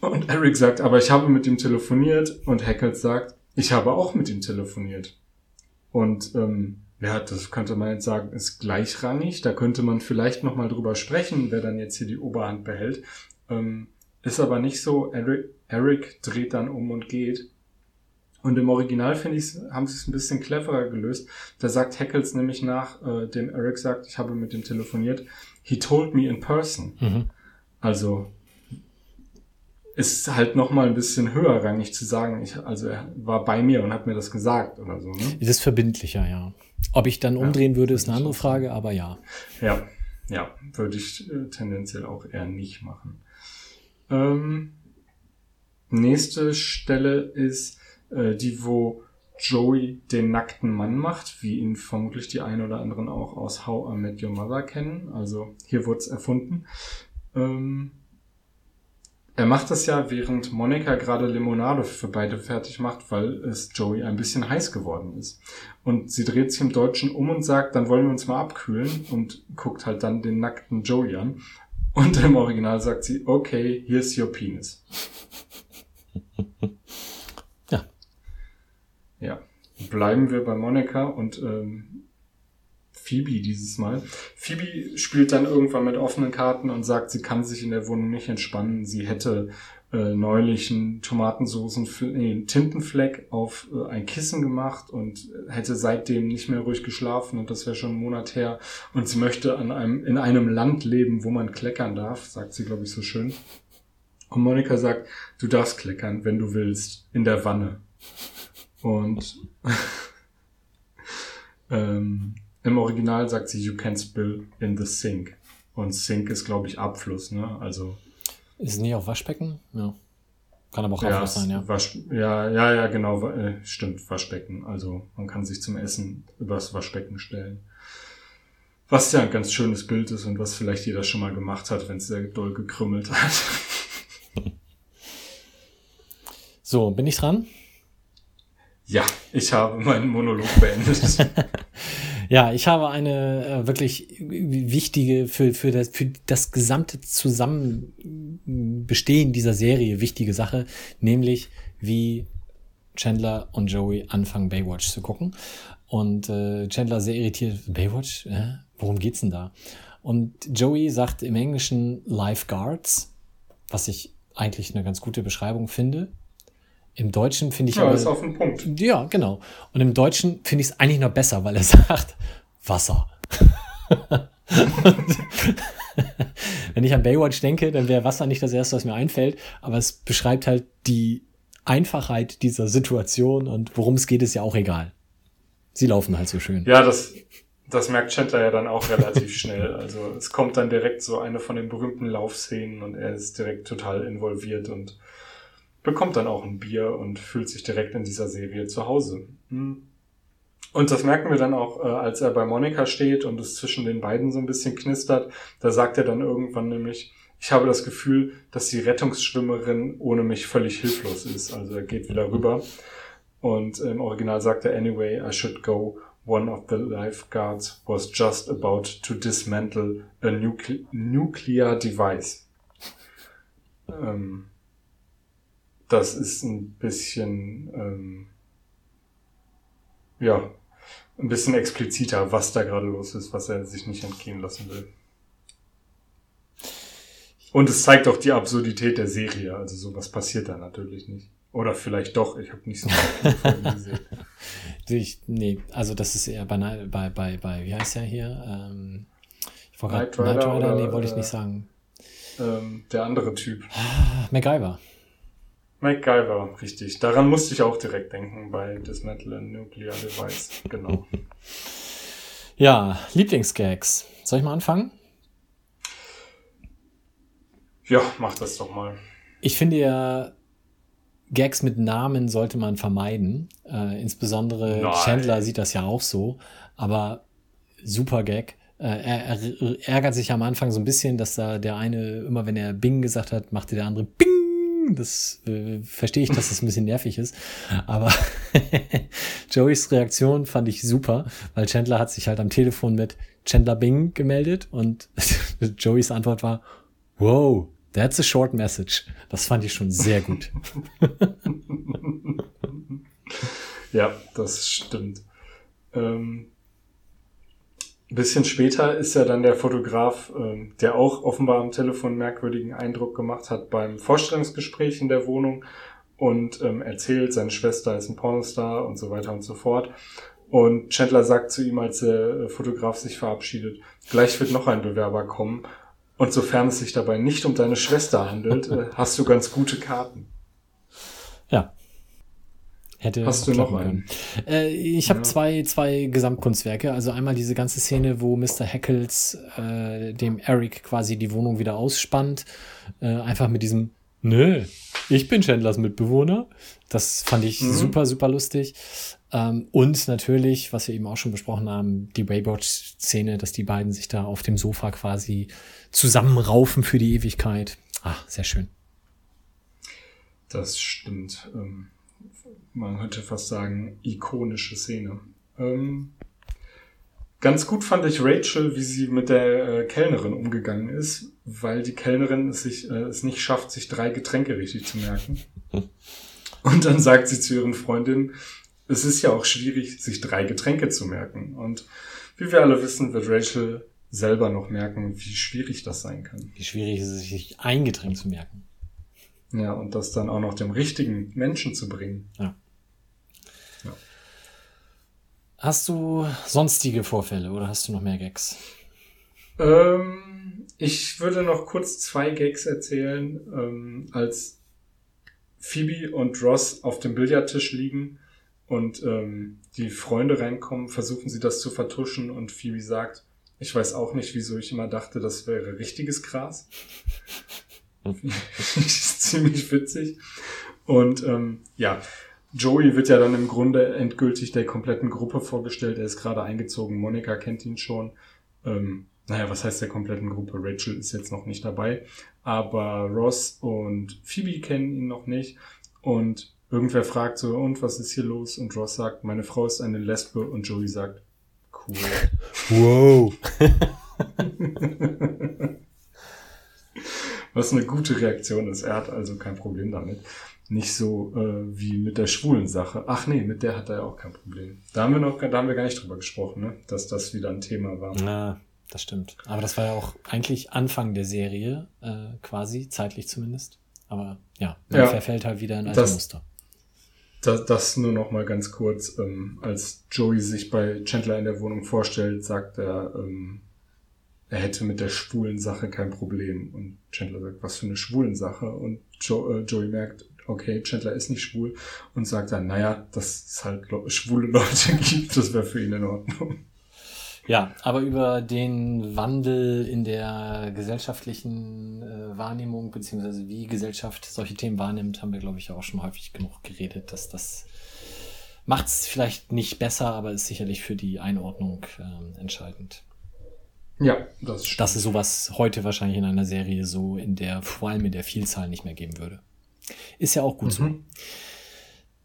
Und Eric sagt, aber ich habe mit ihm telefoniert und Hackett sagt, ich habe auch mit ihm telefoniert. Und ähm, ja, das könnte man jetzt sagen, ist gleichrangig. Da könnte man vielleicht nochmal drüber sprechen, wer dann jetzt hier die Oberhand behält. Ähm, ist aber nicht so. Eric, Eric dreht dann um und geht. Und im Original finde ich, haben sie es ein bisschen cleverer gelöst. Da sagt Heckles nämlich nach, äh, dem Eric sagt, ich habe mit ihm telefoniert, he told me in person. Mhm. Also ist halt noch mal ein bisschen höherrangig zu sagen, ich, also er war bei mir und hat mir das gesagt oder so. Ne? Es ist verbindlicher, ja. Ob ich dann umdrehen würde, ist eine andere Frage, aber ja. Ja, ja, würde ich äh, tendenziell auch eher nicht machen. Ähm, nächste Stelle ist äh, die, wo Joey den nackten Mann macht, wie ihn vermutlich die einen oder anderen auch aus How I Met Your Mother kennen. Also hier wurde es erfunden. Ähm, er macht das ja, während Monika gerade Limonade für beide fertig macht, weil es Joey ein bisschen heiß geworden ist. Und sie dreht sich im Deutschen um und sagt, dann wollen wir uns mal abkühlen und guckt halt dann den nackten Joey an. Und im Original sagt sie, okay, here's your penis. Ja. Ja. Bleiben wir bei Monika und ähm, Phoebe dieses Mal. Phoebe spielt dann irgendwann mit offenen Karten und sagt, sie kann sich in der Wohnung nicht entspannen. Sie hätte äh, neulich einen Tomatensoßen, nee, Tintenfleck auf äh, ein Kissen gemacht und hätte seitdem nicht mehr ruhig geschlafen und das wäre schon einen Monat her. Und sie möchte an einem, in einem Land leben, wo man kleckern darf, sagt sie, glaube ich, so schön. Und Monika sagt, du darfst kleckern, wenn du willst, in der Wanne. Und ähm, im Original sagt sie, you can spill in the sink. Und Sink ist, glaube ich, Abfluss, ne? Also. Ist nicht auf Waschbecken? Ja. Kann aber auch ja, Abfluss sein, ja. Wasch, ja, ja, ja, genau, äh, stimmt, Waschbecken. Also man kann sich zum Essen übers Waschbecken stellen. Was ja ein ganz schönes Bild ist und was vielleicht jeder schon mal gemacht hat, wenn es sehr doll gekrümmelt hat. So, bin ich dran? ja, ich habe meinen Monolog beendet. Ja, ich habe eine äh, wirklich wichtige, für, für, das, für das gesamte Zusammenbestehen dieser Serie wichtige Sache, nämlich wie Chandler und Joey anfangen, Baywatch zu gucken. Und äh, Chandler sehr irritiert, Baywatch? Äh? Worum geht's denn da? Und Joey sagt im Englischen Lifeguards, was ich eigentlich eine ganz gute Beschreibung finde. Im Deutschen finde ich ja, aber, ist auf den Punkt. ja, genau. Und im Deutschen finde ich es eigentlich noch besser, weil er sagt Wasser. Wenn ich an Baywatch denke, dann wäre Wasser nicht das Erste, was mir einfällt, aber es beschreibt halt die Einfachheit dieser Situation und worum es geht, ist ja auch egal. Sie laufen halt so schön. Ja, das, das merkt Chandler ja dann auch relativ schnell. Also es kommt dann direkt so eine von den berühmten Laufszenen und er ist direkt total involviert und bekommt dann auch ein Bier und fühlt sich direkt in dieser Serie zu Hause. Hm. Und das merken wir dann auch, äh, als er bei Monika steht und es zwischen den beiden so ein bisschen knistert. Da sagt er dann irgendwann nämlich, ich habe das Gefühl, dass die Rettungsschwimmerin ohne mich völlig hilflos ist. Also er geht wieder rüber. Und im Original sagt er, anyway, I should go. One of the lifeguards was just about to dismantle a nucle nuclear device. Ähm, das ist ein bisschen, ähm, ja, ein bisschen expliziter, was da gerade los ist, was er sich nicht entgehen lassen will. Und es zeigt auch die Absurdität der Serie. Also sowas passiert da natürlich nicht. Oder vielleicht doch, ich habe nicht so Folgen gesehen. Ich, nee, also das ist eher bei, bei, bei, bei wie heißt der hier? Ähm, ich wollte Knight Rider Knight Rider, oder, nee, wollte ich äh, nicht sagen. Ähm, der andere Typ. Ah, MacGyver. MacGyver, richtig. Daran musste ich auch direkt denken bei Dismantle a Nuclear Device. Genau. Ja, Lieblingsgags. Soll ich mal anfangen? Ja, mach das doch mal. Ich finde ja, Gags mit Namen sollte man vermeiden. Äh, insbesondere Nein. Chandler sieht das ja auch so. Aber super Gag. Äh, er, er ärgert sich am Anfang so ein bisschen, dass da der eine, immer wenn er Bing gesagt hat, machte der andere Bing. Das äh, verstehe ich, dass das ein bisschen nervig ist. Aber Joeys Reaktion fand ich super, weil Chandler hat sich halt am Telefon mit Chandler Bing gemeldet und Joeys Antwort war, wow, that's a short message. Das fand ich schon sehr gut. Ja, das stimmt. Ähm, ein bisschen später ist ja dann der Fotograf, äh, der auch offenbar am Telefon merkwürdigen Eindruck gemacht hat beim Vorstellungsgespräch in der Wohnung und ähm, erzählt, seine Schwester ist ein Pornostar und so weiter und so fort. Und Chandler sagt zu ihm, als der äh, Fotograf sich verabschiedet, gleich wird noch ein Bewerber kommen. Und sofern es sich dabei nicht um deine Schwester handelt, äh, hast du ganz gute Karten. Ja. Hätte Hast du noch einen? Äh, ich habe Ja. zwei, zwei Gesamtkunstwerke. Also einmal diese ganze Szene, wo Mr. Heckles äh, dem Eric quasi die Wohnung wieder ausspannt. Äh, einfach mit diesem Nö, ich bin Chandlers Mitbewohner. Das fand ich Mhm. super, super lustig. Ähm, und natürlich, was wir eben auch schon besprochen haben, die Baywatch-Szene, dass die beiden sich da auf dem Sofa quasi zusammenraufen für die Ewigkeit. Ah, sehr schön. Das stimmt. Ähm, man könnte fast sagen, ikonische Szene. Ähm, ganz gut fand ich Rachel, wie sie mit der äh, Kellnerin umgegangen ist, weil die Kellnerin es, sich, äh, es nicht schafft, sich drei Getränke richtig zu merken. Und dann sagt sie zu ihren Freundinnen, es ist ja auch schwierig, sich drei Getränke zu merken. Und wie wir alle wissen, wird Rachel selber noch merken, wie schwierig das sein kann. Wie schwierig ist es, sich ein Getränk zu merken. Ja, und das dann auch noch dem richtigen Menschen zu bringen. Hast du sonstige Vorfälle oder hast du noch mehr Gags? Ähm, ich würde noch kurz zwei Gags erzählen, ähm, als Phoebe und Ross auf dem Billardtisch liegen und ähm, die Freunde reinkommen, versuchen sie das zu vertuschen und Phoebe sagt, ich weiß auch nicht, wieso ich immer dachte, das wäre richtiges Gras. das ist ziemlich witzig. Und ähm, ja, Joey wird ja dann im Grunde endgültig der kompletten Gruppe vorgestellt. Er ist gerade eingezogen. Monika kennt ihn schon. Ähm, naja, was heißt der kompletten Gruppe? Rachel ist jetzt noch nicht dabei. Aber Ross und Phoebe kennen ihn noch nicht. Und irgendwer fragt so, und was ist hier los? Und Ross sagt, meine Frau ist eine Lesbe. Und Joey sagt, cool. Wow. Was eine gute Reaktion ist. Er hat also kein Problem damit. Nicht so äh, wie mit der schwulen Sache. Ach nee, mit der hat er ja auch kein Problem. Da haben wir noch, da haben wir gar nicht drüber gesprochen, ne? dass das wieder ein Thema war. Na, das stimmt. Aber das war ja auch eigentlich Anfang der Serie, äh, quasi, zeitlich zumindest. Aber ja, man Ja. verfällt halt wieder in alte Das- Muster. Das, das nur noch mal ganz kurz. Ähm, als Joey sich bei Chandler in der Wohnung vorstellt, sagt er, ähm, er hätte mit der schwulen Sache kein Problem. Und Chandler sagt, was für eine schwulen Sache? Und jo äh, Joey merkt, okay, Chandler ist nicht schwul und sagt dann, naja, dass es halt schwule Leute gibt, das wäre für ihn in Ordnung. Ja, aber über den Wandel in der gesellschaftlichen äh, Wahrnehmung, beziehungsweise wie Gesellschaft solche Themen wahrnimmt, haben wir, glaube ich, auch schon häufig genug geredet, dass das macht es vielleicht nicht besser, aber ist sicherlich für die Einordnung ähm, entscheidend. Ja, das stimmt. Dass es sowas heute wahrscheinlich in einer Serie so in der, vor allem in der Vielzahl nicht mehr geben würde. Ist ja auch gut so. Mhm.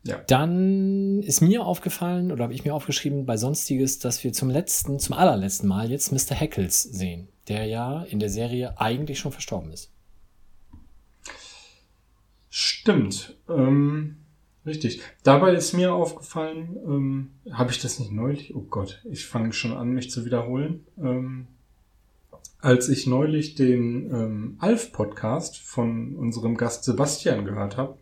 Ja. Dann ist mir aufgefallen, oder habe ich mir aufgeschrieben bei Sonstiges, dass wir zum letzten, zum allerletzten Mal jetzt Mr. Heckles sehen, der ja in der Serie eigentlich schon verstorben ist. Stimmt. Ähm, richtig. Dabei ist mir aufgefallen, ähm, habe ich das nicht neulich? Oh Gott, ich fange schon an, mich zu wiederholen. Ähm, als ich neulich den ähm, Alf-Podcast von unserem Gast Sebastian gehört habe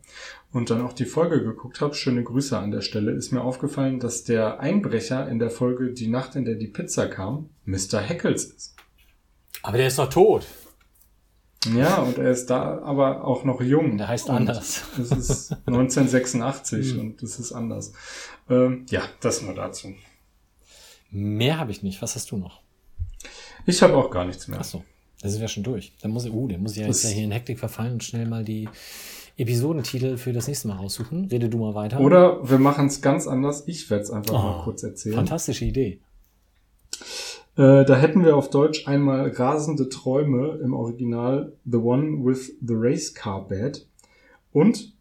und dann auch die Folge geguckt habe, schöne Grüße an der Stelle, ist mir aufgefallen, dass der Einbrecher in der Folge Die Nacht, in der die Pizza kam, Mr. Heckles ist. Aber der ist doch tot. Ja, und er ist da aber auch noch jung. Der heißt anders. Das ist 1986 und das ist anders. Ähm, ja, das nur dazu. Mehr habe ich nicht. Was hast du noch? Ich habe auch gar nichts mehr. Ach so, da sind wir schon durch. Dann muss, uh, dann muss ich ja jetzt Das- ja hier in Hektik verfallen und schnell mal die Episodentitel für das nächste Mal raussuchen. Rede du mal weiter. Oder wir machen es ganz anders. Ich werde es einfach Oh, mal kurz erzählen. Fantastische Idee. Äh, da hätten wir auf Deutsch einmal Rasende Träume im Original The One with the Race Car Bed und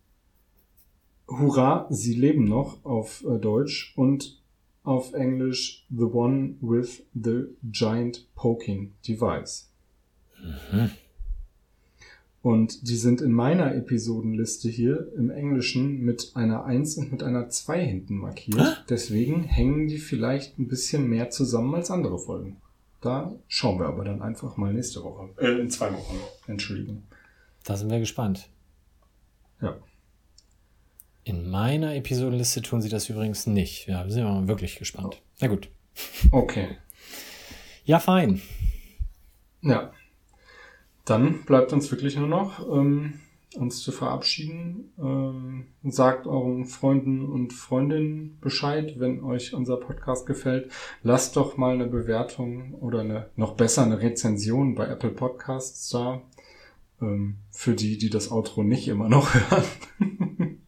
Hurra, sie leben noch auf äh, Deutsch und auf Englisch The One with the Giant Poking Device. Und die sind in meiner Episodenliste hier im Englischen mit einer 1 und mit einer 2 hinten markiert. Deswegen hängen die vielleicht ein bisschen mehr zusammen als andere Folgen. da schauen wir aber dann einfach mal nächste Woche. Äh, in zwei Wochen, entschuldigen. Da sind wir gespannt. Ja. In meiner Episodenliste tun sie das übrigens nicht. Ja, wir sind aber wirklich gespannt. Na gut. Okay. Ja, fein. Ja. Dann bleibt uns wirklich nur noch, ähm, uns zu verabschieden. Ähm, sagt euren Freunden und Freundinnen Bescheid, wenn euch unser Podcast gefällt. Lasst doch mal eine Bewertung oder eine, noch besser eine Rezension bei Apple Podcasts da. Ähm, für die, die das Outro nicht immer noch hören.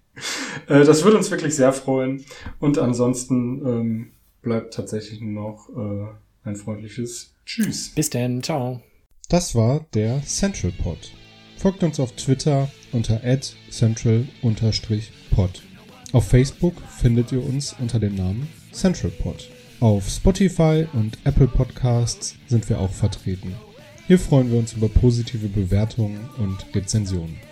Äh, das würde uns wirklich sehr freuen. Und ansonsten ähm, bleibt tatsächlich nur noch äh, ein freundliches Tschüss. Bis denn. Ciao. Das war der Central Pod. Folgt uns auf Twitter unter central-pod. Auf Facebook findet ihr uns unter dem Namen Central Pod. Auf Spotify und Apple Podcasts sind wir auch vertreten. Hier freuen wir uns über positive Bewertungen und Rezensionen.